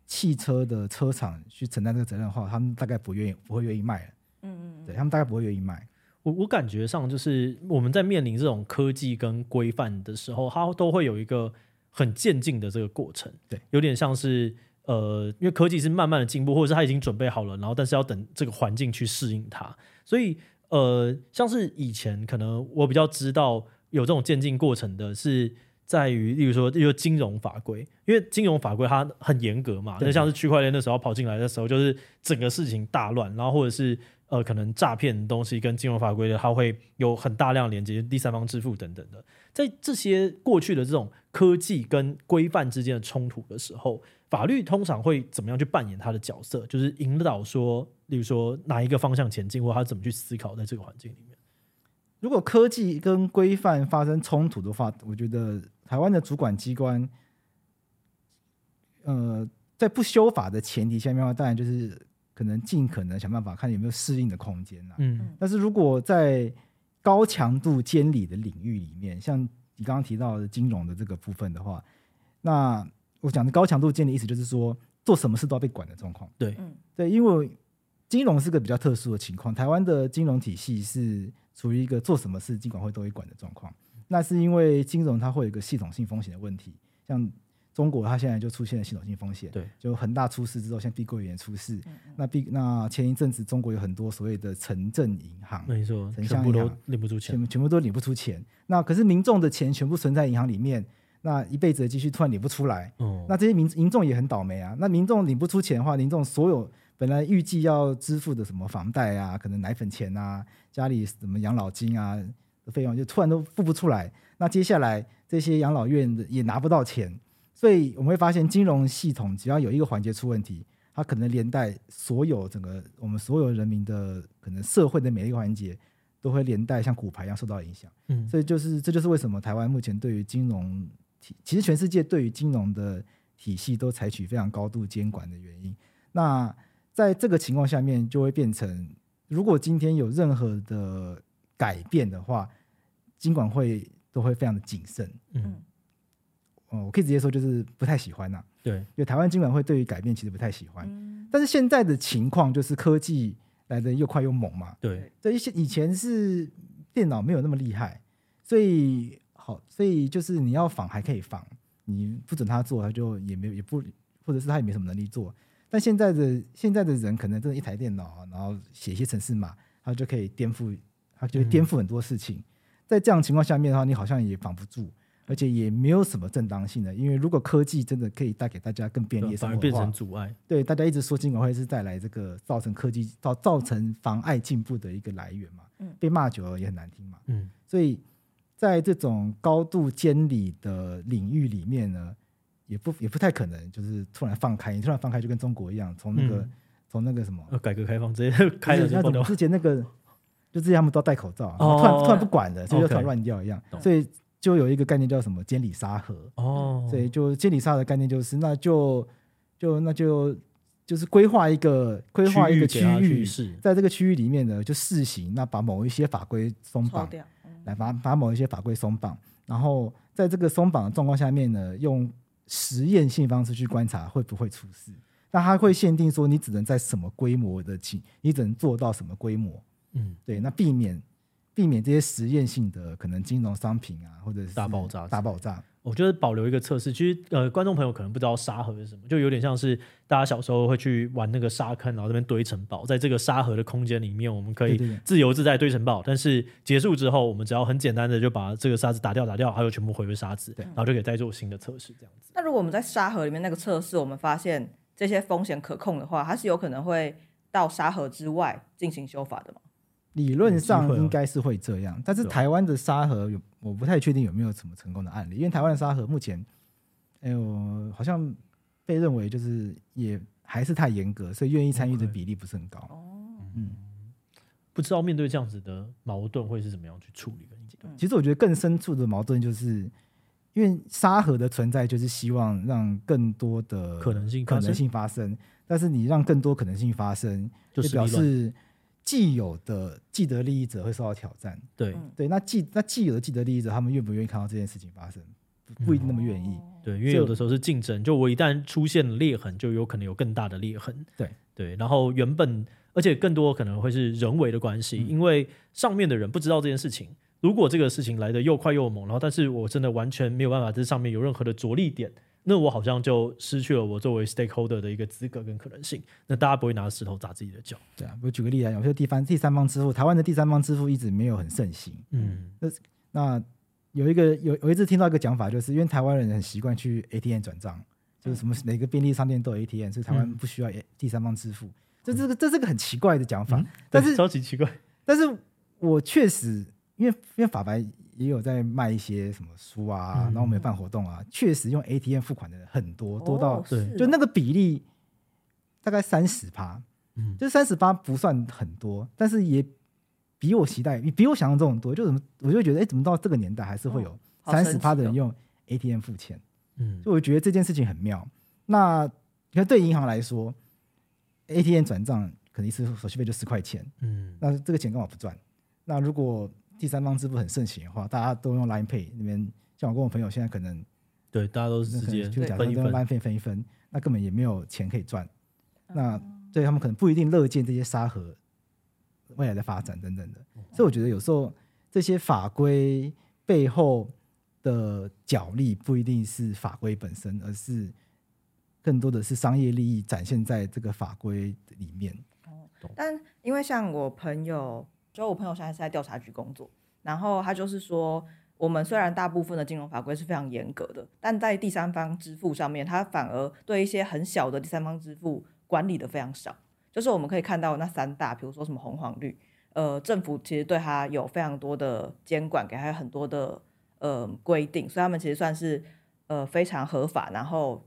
汽车的车厂去承担这个责任的话，他们大概不愿意，不会愿意卖了。嗯嗯，对，他们大概不会愿意卖。我我感觉上就是我们在面临这种科技跟规范的时候，它都会有一个很渐进的这个过程，对，有点像是呃，因为科技是慢慢的进步，或者是它已经准备好了，然后但是要等这个环境去适应它，所以呃，像是以前可能我比较知道有这种渐进过程的是在于，例如说，例如金融法规，因为金融法规它很严格嘛，那像是区块链的时候跑进来的时候，就是整个事情大乱，然后或者是。呃，可能诈骗东西跟金融法规的，它会有很大量连接，第三方支付等等的。在这些过去的这种科技跟规范之间的冲突的时候，法律通常会怎么样去扮演他的角色？就是引导说，例如说哪一个方向前进，或他怎么去思考在这个环境里面。如果科技跟规范发生冲突的话，我觉得台湾的主管机关，呃，在不修法的前提下面的话，当然就是。可能尽可能想办法看有没有适应的空间啦。嗯，但是如果在高强度监理的领域里面，像你刚刚提到的金融的这个部分的话，那我讲的高强度监理意思就是说，做什么事都要被管的状况。对，对，因为金融是个比较特殊的情况，台湾的金融体系是处于一个做什么事金管会都会管的状况。那是因为金融它会有一个系统性风险的问题，像。中国它现在就出现了系统性风险，对，就恒大出事之后，像碧桂园出事，嗯嗯那碧那前一阵子中国有很多所谓的城镇银行，没错，全部都领不出钱，全全部都领不出钱。那可是民众的钱全部存在银行里面，那一辈子的积蓄突然领不出来，哦，那这些民民众也很倒霉啊。那民众领不出钱的话，民众所有本来预计要支付的什么房贷啊，可能奶粉钱啊，家里什么养老金啊的费用，就突然都付不出来。那接下来这些养老院也拿不到钱。所以我们会发现，金融系统只要有一个环节出问题，它可能连带所有整个我们所有人民的可能社会的每一个环节，都会连带像骨牌一样受到影响。嗯，所以就是这就是为什么台湾目前对于金融体，其实全世界对于金融的体系都采取非常高度监管的原因。那在这个情况下面，就会变成，如果今天有任何的改变的话，金管会都会非常的谨慎。嗯，哦，我可以直接说，就是不太喜欢呐、啊。对，因为台湾金管会对于改变其实不太喜欢。嗯、但是现在的情况就是科技来得又快又猛嘛。对，这一些以前是电脑没有那么厉害，所以好，所以就是你要仿还可以仿，你不准他做，他就也没有也不，或者是他也没什么能力做。但现在的现在的人可能真的一台电脑，然后写一些程式码，他就可以颠覆，他就会颠覆很多事情。嗯、在这样情况下面的话，你好像也防不住，而且也没有什么正当性的。因为如果科技真的可以带给大家更便利的生活，反而变成阻碍。对，大家一直说金管会是带来这个造成科技造造成妨碍进步的一个来源嘛。嗯，被骂久了也很难听嘛。嗯，所以在这种高度监理的领域里面呢。也不也不太可能，就是突然放开，你突然放开就跟中国一样，从那个从、嗯、那个什么，改革开放 直接开了就爆掉。之前那个，就之前他们都戴口罩，哦、突然突然不管了，所以就突然乱掉一样。哦 okay、所以就有一个概念叫什么监理沙盒。哦，所以就监理沙盒的概念就是，那就就那就就是规划一个规划一个区域，在这个区域里面呢，就试行，那把某一些法规松绑，嗯、来把把某一些法规松绑，然后在这个松绑的状况下面呢，用。实验性方式去观察会不会出事，那它会限定说你只能在什么规模的情，你只能做到什么规模，嗯，对，那避免避免这些实验性的可能金融商品啊，或者是大爆炸，大爆炸。我觉得保留一个测试，其实呃，观众朋友可能不知道沙盒是什么，就有点像是大家小时候会去玩那个沙坑，然后这边堆城堡，在这个沙盒的空间里面，我们可以自由自在堆城堡。但是结束之后，我们只要很简单的就把这个沙子打掉，打掉，还有全部回归沙子，然后就可以再做新的测试，这样子。那如果我们在沙盒里面那个测试，我们发现这些风险可控的话，它是有可能会到沙盒之外进行修法的吗？理论上应该是会这样，但是台湾的沙盒有，我不太确定有没有什么成功的案例，因为台湾的沙盒目前，哎呦，好像被认为就是也还是太严格，所以愿意参与的比例不是很高。哦，嗯，不知道面对这样子的矛盾会是怎么样去处理的？其实我觉得更深处的矛盾就是，因为沙盒的存在就是希望让更多的可能性可能性发生，但是你让更多可能性发生，就表示。既有的既得利益者会受到挑战，对对，那既那既有的既得利益者，他们愿不愿意看到这件事情发生？不，不一定那么愿意。嗯、对，因为有的时候是竞争，就我一旦出现了裂痕，就有可能有更大的裂痕。对对，然后原本而且更多可能会是人为的关系，嗯、因为上面的人不知道这件事情。如果这个事情来的又快又猛，然后但是我真的完全没有办法在上面有任何的着力点。那我好像就失去了我作为 stakeholder 的一个资格跟可能性。那大家不会拿石头砸自己的脚。对啊，我举个例子，有些地方第三方支付，台湾的第三方支付一直没有很盛行。嗯，那那有一个有有一次听到一个讲法，就是因为台湾人很习惯去 ATM 转账，就是什么每个便利商店都有 ATM，所以台湾不需要第三方支付。这这个这是个很奇怪的讲法，但是超级奇怪。但是我确实因为因为法白。也有在卖一些什么书啊，嗯、然后我们也办活动啊，确实用 ATM 付款的人很多，多到对，就那个比例大概三十趴，嗯，就三十八不算很多，但是也比我期待，比我想象中多。就怎么，我就觉得，哎，怎么到这个年代还是会有三十趴的人用 ATM 付钱？嗯，就我觉得这件事情很妙。那你看，对银行来说，ATM 转账可能一次手续费就十块钱，嗯，那这个钱干嘛不赚？那如果第三方支付很盛行的话，大家都用 Line Pay 那边，像我跟我朋友现在可能，对，大家都是直接就假设用 Line Pay 分一分，那根本也没有钱可以赚。那对他们可能不一定乐见这些沙盒未来的发展等等的。所以我觉得有时候这些法规背后的角力不一定是法规本身，而是更多的是商业利益展现在这个法规里面。但因为像我朋友。就我朋友现在是在调查局工作，然后他就是说，我们虽然大部分的金融法规是非常严格的，但在第三方支付上面，他反而对一些很小的第三方支付管理的非常少。就是我们可以看到那三大，比如说什么红黄绿，呃，政府其实对他有非常多的监管，给他很多的呃规定，所以他们其实算是呃非常合法，然后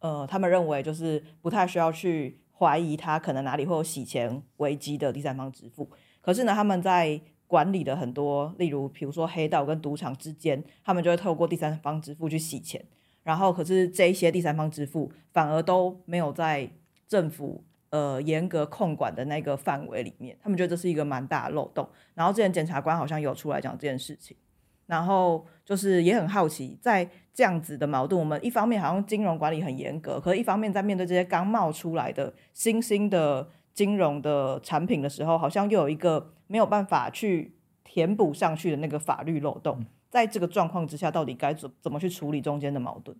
呃他们认为就是不太需要去怀疑他可能哪里会有洗钱危机的第三方支付。可是呢，他们在管理的很多，例如比如说黑道跟赌场之间，他们就会透过第三方支付去洗钱。然后，可是这一些第三方支付反而都没有在政府呃严格控管的那个范围里面，他们觉得这是一个蛮大的漏洞。然后之前检察官好像有出来讲这件事情，然后就是也很好奇，在这样子的矛盾，我们一方面好像金融管理很严格，可是一方面在面对这些刚冒出来的新兴的金融的产品的时候，好像又有一个没有办法去填补上去的那个法律漏洞。在这个状况之下，到底该怎怎么去处理中间的矛盾？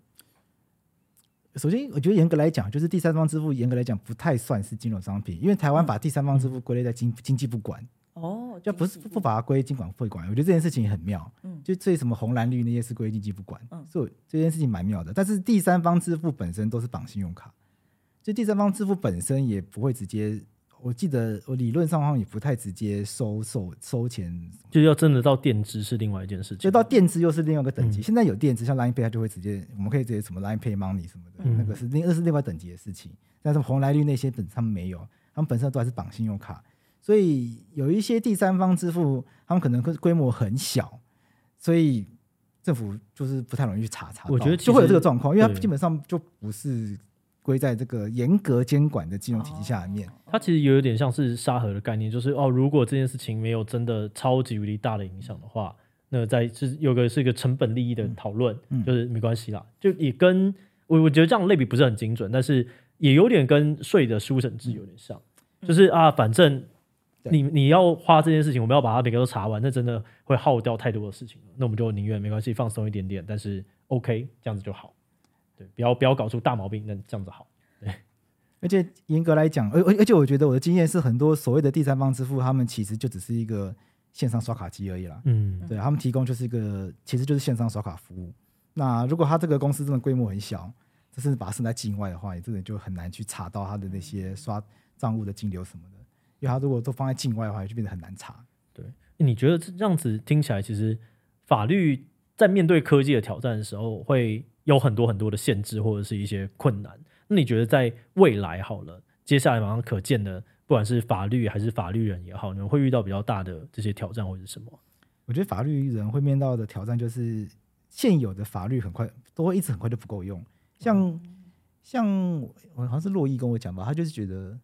首先，我觉得严格来讲，就是第三方支付严格来讲不太算是金融商品，因为台湾把第三方支付归类在经经济不管哦，就不是不把它归经管会管。我觉得这件事情很妙，嗯，就最什么红蓝绿那些是归经济不管，嗯，所以这件事情蛮妙的。但是第三方支付本身都是绑信用卡，就第三方支付本身也不会直接。我记得我理论上好像也不太直接收收收钱，就要真的到垫资是另外一件事情，就到垫资又是另外一个等级。嗯、现在有垫资，像 Line Pay 它就会直接，我们可以直接什么 Line Pay Money 什么的，嗯、那个是另那是另外等级的事情。但是红蓝绿那些本他们没有，他们本身都还是绑信用卡，所以有一些第三方支付，他们可能规模很小，所以政府就是不太容易去查查。我觉得就会有这个状况，因为它基本上就不是。归在这个严格监管的金融体系下面，它其实有点像是沙盒的概念，就是哦，如果这件事情没有真的超级无敌大的影响的话，那在是有个是一个成本利益的讨论，嗯、就是没关系啦。就也跟我我觉得这样类比不是很精准，但是也有点跟税的书审制有点像，嗯、就是啊，反正你你要花这件事情，我们要把它每个都查完，那真的会耗掉太多的事情，那我们就宁愿没关系，放松一点点，但是 OK 这样子就好。对，不要不要搞出大毛病，那这样子好。对，而且严格来讲，而而而且我觉得我的经验是，很多所谓的第三方支付，他们其实就只是一个线上刷卡机而已啦。嗯，对他们提供就是一个，其实就是线上刷卡服务。那如果他这个公司真的规模很小，就是把它设在境外的话，你真的就很难去查到他的那些刷账务的金流什么的。因为他如果都放在境外的话，就变得很难查。对，你觉得这样子听起来，其实法律在面对科技的挑战的时候会？有很多很多的限制或者是一些困难，那你觉得在未来好了，接下来马上可见的，不管是法律还是法律人也好，你们会遇到比较大的这些挑战或者是什么？我觉得法律人会面到的挑战就是现有的法律很快都会一直很快就不够用，像、嗯、像我好像是洛伊跟我讲吧，他就是觉得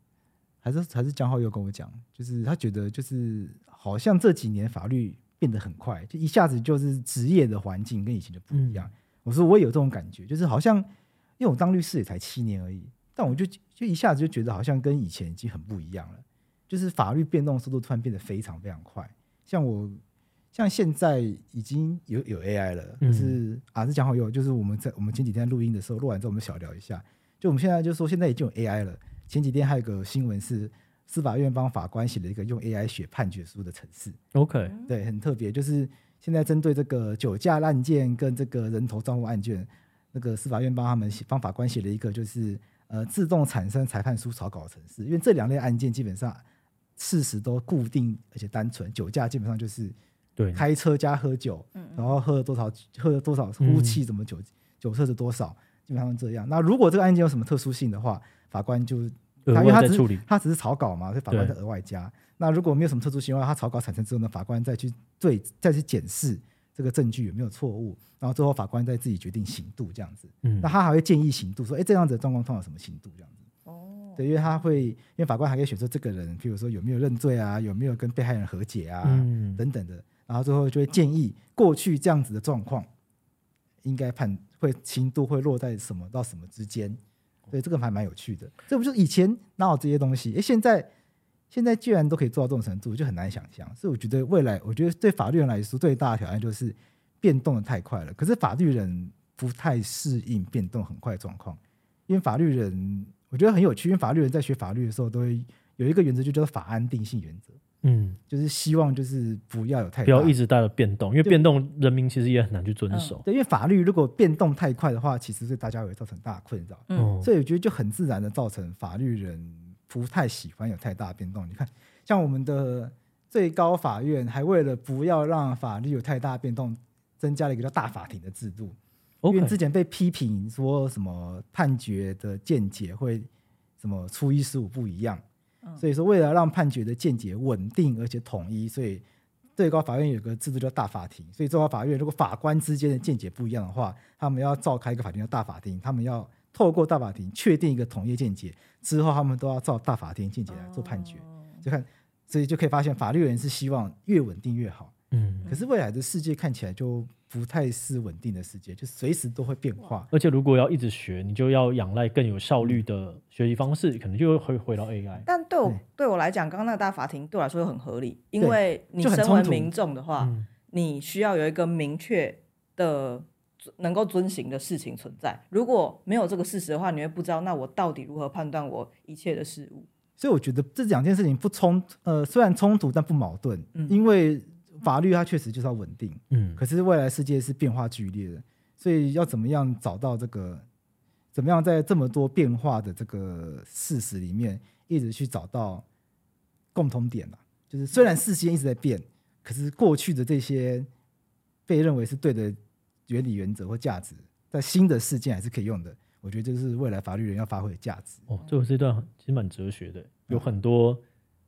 还是还是江浩又跟我讲，就是他觉得就是好像这几年法律变得很快，就一下子就是职业的环境跟以前就不一样。嗯我说我也有这种感觉，就是好像因为我当律师也才七年而已，但我就就一下子就觉得好像跟以前已经很不一样了，就是法律变动速度突然变得非常非常快。像我像现在已经有有 AI 了，就是、嗯、啊，是讲好有，就是我们在我们前几天录音的时候录完之后，我们小聊一下，就我们现在就说现在已经有 AI 了。前几天还有个新闻是司法院帮法官写了一个用 AI 写判决书的程式，OK，对，很特别，就是。现在针对这个酒驾案件跟这个人头账户案件，那个司法院帮他们写，帮法官写了一个就是呃自动产生裁判书草稿的程式。因为这两类案件基本上事实都固定而且单纯，酒驾基本上就是对开车加喝酒，然后喝了多少喝了多少呼气，怎么酒酒测是多少，基本上这样。那如果这个案件有什么特殊性的话，法官就因为他只是他只是草稿嘛，所以法官再额外加。那如果没有什么特殊情况，他草稿产生之后呢，法官再去对再去检视这个证据有没有错误，然后最后法官再自己决定刑度这样子。嗯，那他还会建议刑度，说，哎，这样子的状况通常什么刑度这样子？哦，对，因为他会，因为法官还可以选择这个人，比如说有没有认罪啊，有没有跟被害人和解啊，嗯、等等的，然后最后就会建议过去这样子的状况，应该判会刑度会落在什么到什么之间。对，这个还蛮有趣的。这不就是以前哪有这些东西？哎，现在。现在既然都可以做到这种程度，就很难想象。所以我觉得未来，我觉得对法律人来说最大的挑战就是变动的太快了。可是法律人不太适应变动很快的状况，因为法律人我觉得很有趣。因为法律人在学法律的时候，都会有一个原则，就叫做法安定性原则。嗯，就是希望就是不要有太大，不要一直带着变动，因为变动人民其实也很难去遵守。对，因为法律如果变动太快的话，其实对大家会造成大困扰。嗯，所以我觉得就很自然的造成法律人。不太喜欢有太大变动。你看，像我们的最高法院还为了不要让法律有太大变动，增加了一个叫大法庭的制度。Okay. 因为之前被批评说什么判决的见解会什么初一十五不一样，所以说为了让判决的见解稳定而且统一，所以最高法院有个制度叫大法庭。所以最高法院如果法官之间的见解不一样的话，他们要召开一个法庭叫大法庭，他们要。透过大法庭确定一个统一见解之后，他们都要照大法庭见解来做判决。就看，所以就可以发现，法律人是希望越稳定越好。嗯，可是未来的世界看起来就不太是稳定的世界，就随时都会变化。而且如果要一直学，你就要仰赖更有效率的学习方式，可能就会回到 AI。但对我对，对我来讲，刚刚那个大法庭对我来说又很合理，因为你身为民众的话，你需要有一个明确的能够遵循的事情存在。如果没有这个事实的话，你会不知道那我到底如何判断我一切的事物。所以我觉得这两件事情不冲，呃，虽然冲突但不矛盾，嗯，因为。法律它确实就是要稳定，嗯，可是未来世界是变化剧烈的，所以要怎么样找到这个，怎么样在这么多变化的这个事实里面，一直去找到共同点嘛？就是虽然事情一直在变，可是过去的这些被认为是对的原理、原则或价值，在新的事件还是可以用的。我觉得这是未来法律人要发挥的价值。哦，最后这段其实蛮哲学的，有很多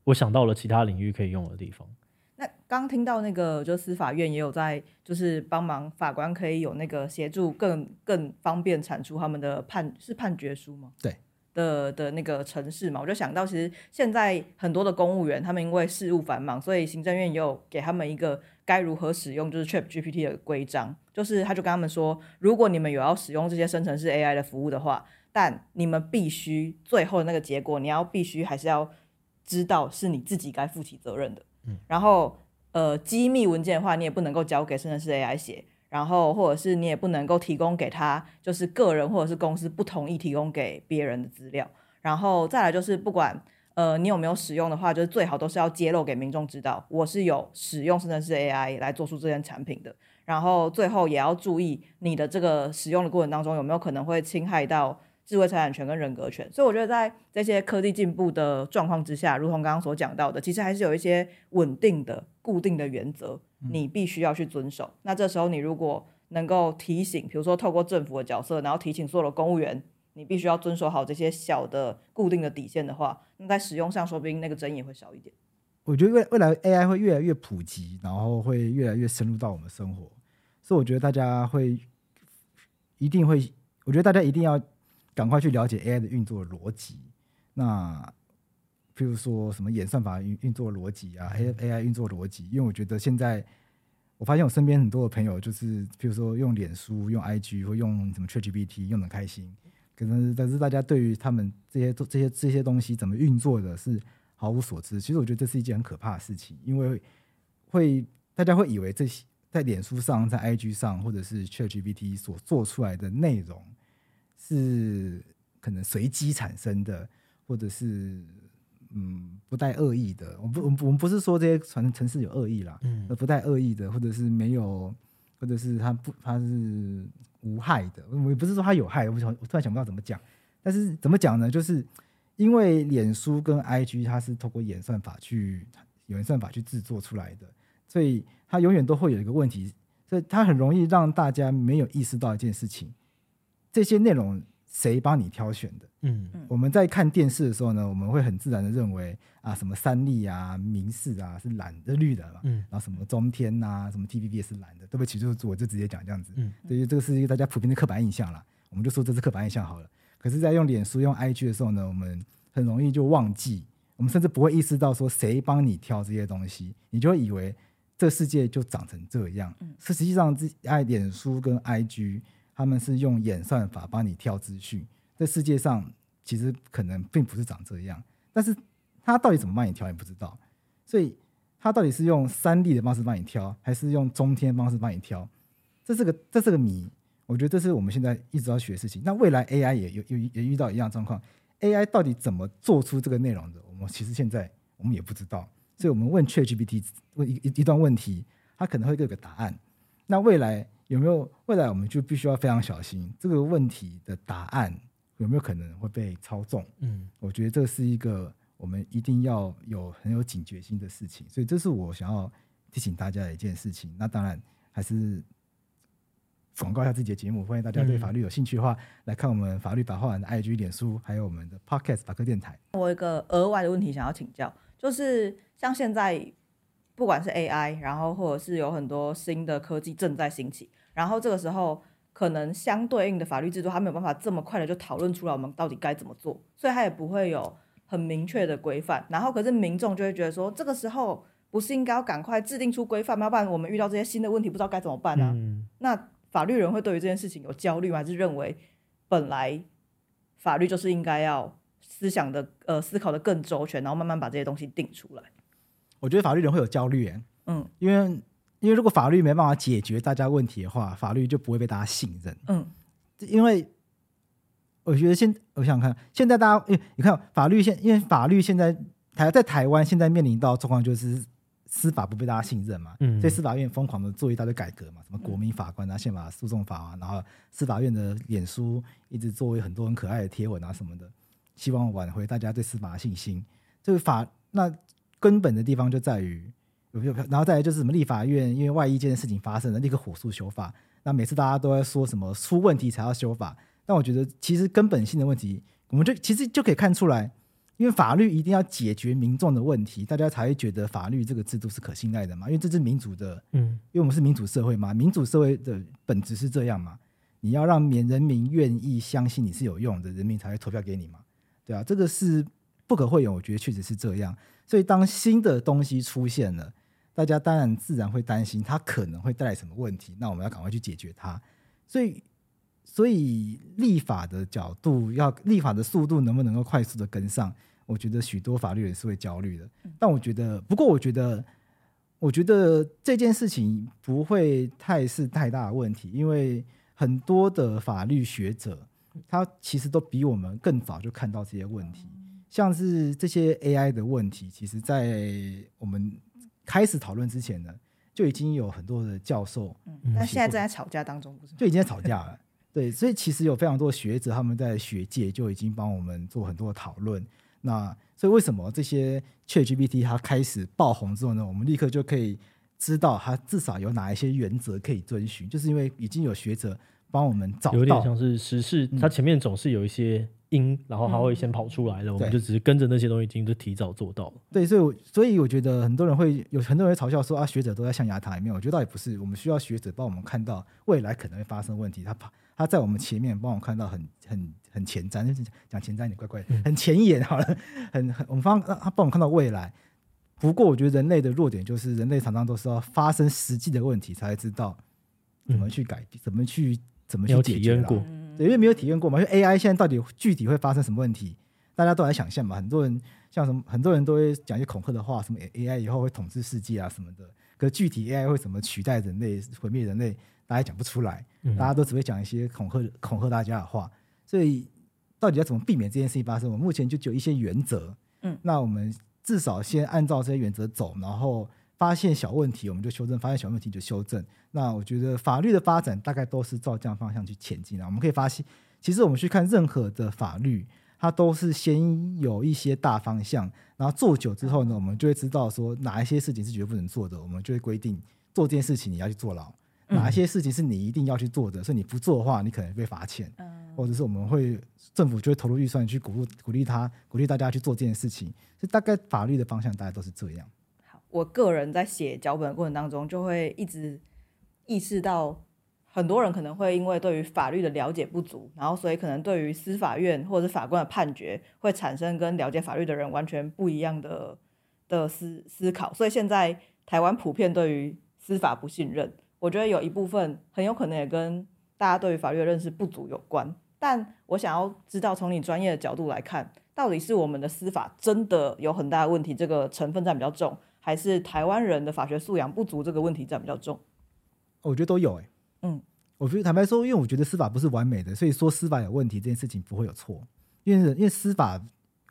我想到了其他领域可以用的地方。那刚听到那个，就司法院也有在，就是帮忙法官可以有那个协助更更方便产出他们的判是判决书吗？对的的那个城市嘛，我就想到其实现在很多的公务员他们因为事务繁忙，所以行政院也有给他们一个该如何使用就是 ChatGPT 的规章，就是他就跟他们说，如果你们有要使用这些生成式 AI 的服务的话，但你们必须最后的那个结果，你要必须还是要知道是你自己该负起责任的。嗯然后，呃，机密文件的话，你也不能够交给生成式 AI 写，然后或者是你也不能够提供给他，就是个人或者是公司不同意提供给别人的资料。然后再来就是，不管呃你有没有使用的话，就是最好都是要揭露给民众知道，我是有使用甚至是 AI 来做出这件产品的。然后最后也要注意你的这个使用的过程当中有没有可能会侵害到。智慧财产权跟人格权，所以我觉得在这些科技进步的状况之下，如同刚刚所讲到的，其实还是有一些稳定的、固定的原则，你必须要去遵守。嗯、那这时候你如果能够提醒，比如说透过政府的角色，然后提醒所有的公务员，你必须要遵守好这些小的、固定的底线的话，那在使用上说不定那个争议会少一点。我觉得未未来 AI 会越来越普及，然后会越来越深入到我们生活，所以我觉得大家会一定会，我觉得大家一定要。赶快去了解 AI 的运作逻辑。那譬如说什么演算法运运作逻辑啊，A AI 运作逻辑。因为我觉得现在我发现我身边很多的朋友，就是譬如说用脸书、用 IG 或用什么 ChatGPT 用的开心，可能但是大家对于他们这些这些这些东西怎么运作的是毫无所知。其实我觉得这是一件很可怕的事情，因为会大家会以为这些在脸书上、在 IG 上或者是 ChatGPT 所做出来的内容。是可能随机产生的，或者是嗯不带恶意的。我不，我们我们不是说这些传城市有恶意啦，嗯，不带恶意的，或者是没有，或者是它不，它是无害的。我也不是说它有害，我想我突然想不到怎么讲。但是怎么讲呢？就是因为脸书跟 IG 它是透过演算法去演算法去制作出来的，所以它永远都会有一个问题，所以它很容易让大家没有意识到一件事情。这些内容谁帮你挑选的？嗯，我们在看电视的时候呢，我们会很自然的认为啊，什么三立啊、民视啊是蓝的、绿的嘛，嗯，然后什么中天呐、啊、什么 TVB 也是蓝的，对不起，就是我就直接讲这样子，嗯，所以这个是一个大家普遍的刻板印象啦，我们就说这是刻板印象好了。可是，在用脸书、用 IG 的时候呢，我们很容易就忘记，我们甚至不会意识到说谁帮你挑这些东西，你就会以为这世界就长成这样，嗯，实际上这爱脸书跟 IG。他们是用演算法帮你挑资讯，这世界上其实可能并不是长这样，但是他到底怎么帮你挑也不知道，所以他到底是用三 D 的方式帮你挑，还是用中天方式帮你挑？这是个这是个谜，我觉得这是我们现在一直要学的事情。那未来 AI 也有有也遇到一样状况，AI 到底怎么做出这个内容的？我们其实现在我们也不知道，所以我们问 ChatGPT 问一一一段问题，它可能会给个答案。那未来。有没有未来，我们就必须要非常小心这个问题的答案有没有可能会被操纵？嗯，我觉得这是一个我们一定要有很有警觉心的事情，所以这是我想要提醒大家的一件事情。那当然还是广告一下自己的节目，欢迎大家对法律有兴趣的话、嗯、来看我们法律白话文的 IG、脸书，还有我们的 Podcast 法科电台。我有一个额外的问题想要请教，就是像现在。不管是 AI，然后或者是有很多新的科技正在兴起，然后这个时候，可能相对应的法律制度，它没有办法这么快的就讨论出来我们到底该怎么做，所以它也不会有很明确的规范。然后可是民众就会觉得说，这个时候不是应该要赶快制定出规范吗？要不然我们遇到这些新的问题，不知道该怎么办呢、啊？嗯、那法律人会对于这件事情有焦虑吗？还是认为本来法律就是应该要思想的呃思考的更周全，然后慢慢把这些东西定出来？我觉得法律人会有焦虑，嗯，因为因为如果法律没办法解决大家问题的话，法律就不会被大家信任，嗯，因为我觉得现我想想看，现在大家，因为你看法律现，因为法律现在台在台湾现在面临到状况就是司法不被大家信任嘛，嗯，所以司法院疯狂的做一大堆改革嘛，什么国民法官啊、宪法诉讼法啊，然后司法院的脸书一直作为很多很可爱的贴文啊什么的，希望挽回大家对司法的信心。这个法那。根本的地方就在于，然后再来就是什么立法院，因为外衣这件事情发生了，立刻火速修法。那每次大家都在说什么出问题才要修法，但我觉得其实根本性的问题，我们就其实就可以看出来，因为法律一定要解决民众的问题，大家才会觉得法律这个制度是可信赖的嘛。因为这是民主的，嗯，因为我们是民主社会嘛，民主社会的本质是这样嘛，你要让民人民愿意相信你是有用的，人民才会投票给你嘛，对啊，这个是不可讳言，我觉得确实是这样。所以，当新的东西出现了，大家当然自然会担心它可能会带来什么问题。那我们要赶快去解决它。所以，所以立法的角度，要立法的速度能不能够快速的跟上？我觉得许多法律人是会焦虑的。但我觉得，不过我觉得，我觉得这件事情不会太是太大的问题，因为很多的法律学者，他其实都比我们更早就看到这些问题。像是这些 AI 的问题，其实，在我们开始讨论之前呢，就已经有很多的教授，嗯，但现在正在吵架当中，不是？就已经在吵架了。对，所以其实有非常多学者，他们在学界就已经帮我们做很多的讨论。那所以为什么这些 ChatGPT 它开始爆红之后呢？我们立刻就可以知道它至少有哪一些原则可以遵循，就是因为已经有学者帮我们找到，有点像是时事，它前面总是有一些。因，然后它会先跑出来了，嗯、我们就只是跟着那些东西听，就提早做到了。对，所以我所以我觉得很多人会有很多人会嘲笑说啊，学者都在象牙塔里面。我觉得倒也不是，我们需要学者帮我们看到未来可能会发生问题。他跑，他在我们前面帮我们看到很很很前瞻，就是讲前瞻有点怪怪的，很前沿好了，很很我们帮他帮我们看到未来。不过我觉得人类的弱点就是人类常常都是要发生实际的问题才知道怎么去改，嗯、怎么去怎么去解决。对，因为没有体验过嘛，因为 AI 现在到底具体会发生什么问题，大家都来想象嘛。很多人像什么，很多人都会讲一些恐吓的话，什么 AI 以后会统治世界啊什么的。可是具体 AI 会怎么取代人类、毁灭人类，大家讲不出来。大家都只会讲一些恐吓、恐吓大家的话。所以到底要怎么避免这件事情发生？我目前就有一些原则。嗯，那我们至少先按照这些原则走，然后。发现小问题，我们就修正；发现小问题就修正。那我觉得法律的发展大概都是照这样方向去前进的。我们可以发现，其实我们去看任何的法律，它都是先有一些大方向，然后做久之后呢，我们就会知道说哪一些事情是绝对不能做的，我们就会规定做这件事情你要去坐牢；哪一些事情是你一定要去做的，所以你不做的话，你可能被罚钱，或者是我们会政府就会投入预算去鼓励鼓励他鼓励大家去做这件事情。所以大概法律的方向大概都是这样。我个人在写脚本的过程当中，就会一直意识到，很多人可能会因为对于法律的了解不足，然后所以可能对于司法院或者是法官的判决，会产生跟了解法律的人完全不一样的的思思考。所以现在台湾普遍对于司法不信任，我觉得有一部分很有可能也跟大家对于法律的认识不足有关。但我想要知道，从你专业的角度来看，到底是我们的司法真的有很大的问题，这个成分占比较重？还是台湾人的法学素养不足，这个问题占比较重。我觉得都有哎、欸，嗯，我觉得坦白说，因为我觉得司法不是完美的，所以说司法有问题这件事情不会有错。因为因为司法，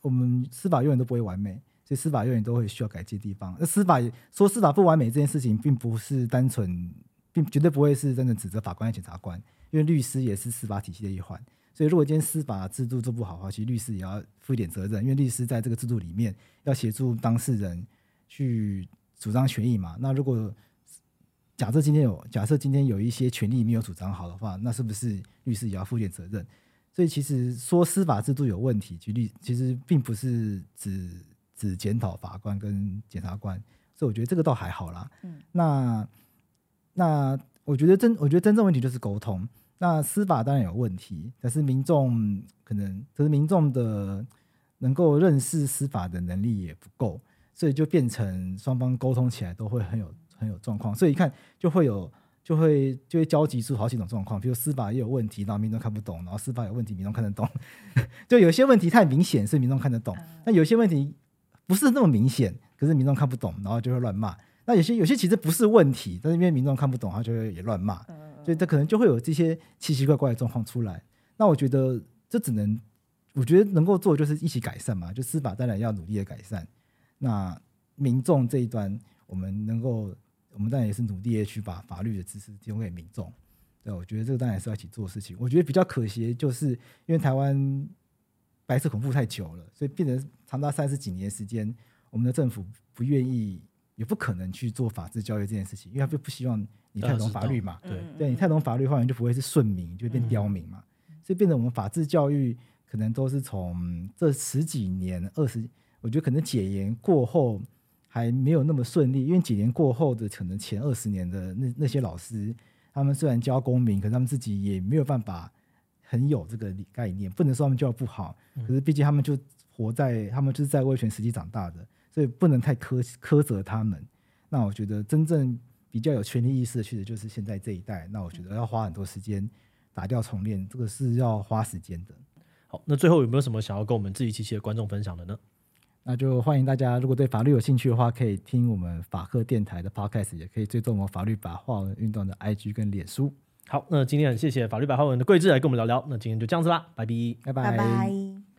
我们司法永远都不会完美，所以司法永远都会需要改进的地方。那司法说司法不完美这件事情，并不是单纯，并绝对不会是真的指责法官和检察官，因为律师也是司法体系的一环。所以如果今天司法制度做不好的话，其实律师也要负一点责任，因为律师在这个制度里面要协助当事人。去主张权益嘛？那如果假设今天有假设今天有一些权利没有主张好的话，那是不是律师也要负点责任？所以其实说司法制度有问题，举例其实并不是只只检讨法官跟检察官，所以我觉得这个倒还好啦。嗯，那那我觉得真我觉得真正问题就是沟通。那司法当然有问题，但是民众可能可是民众的能够认识司法的能力也不够，所以就变成双方沟通起来都会很有很有状况。所以一看就会有就会就会交集出好几种状况，比如司法也有问题，然后民众看不懂；然后司法有问题，民众看得懂。就有些问题太明显，所以民众看得懂；那有些问题不是那么明显，可是民众看不懂，然后就会乱骂。那有些有些其实不是问题，但是因为民众看不懂，他就会也乱骂。所以他可能就会有这些奇奇怪怪的状况出来。那我觉得这只能，我觉得能够做就是一起改善嘛。就司法当然要努力的改善。那民众这一端，我们能够，我们当然也是努力的去把法律的知识提供给民众。对，我觉得这个当然是要一起做事情。我觉得比较可惜，就是因为台湾白色恐怖太久了，所以变成长达三十几年时间，我们的政府不愿意，也不可能去做法治教育这件事情，因为他就不希望。你太懂法律嘛？对，对你太懂法律的话，你就不会是顺民，就会变刁民嘛。嗯、所以变成我们法治教育可能都是从这十几年、二十，我觉得可能解严过后还没有那么顺利，因为解严过后的可能前二十年的那那些老师，他们虽然教公民，可是他们自己也没有办法很有这个概念。不能说他们教不好，可是毕竟他们就活在，他们就是在威权时期长大的，所以不能太苛苛责他们。那我觉得真正。比较有权利意识的，确实就是现在这一代。那我觉得要花很多时间打掉重练，这个是要花时间的。好，那最后有没有什么想要跟我们志祺七七的观众分享的呢？那就欢迎大家，如果对法律有兴趣的话，可以听我们法客电台的 Podcast，也可以追踪我们法律白话文运动的 IG 跟脸书。好，那今天很谢谢法律白话文的桂志来跟我们聊聊。那今天就这样子啦，拜拜，拜拜。拜拜。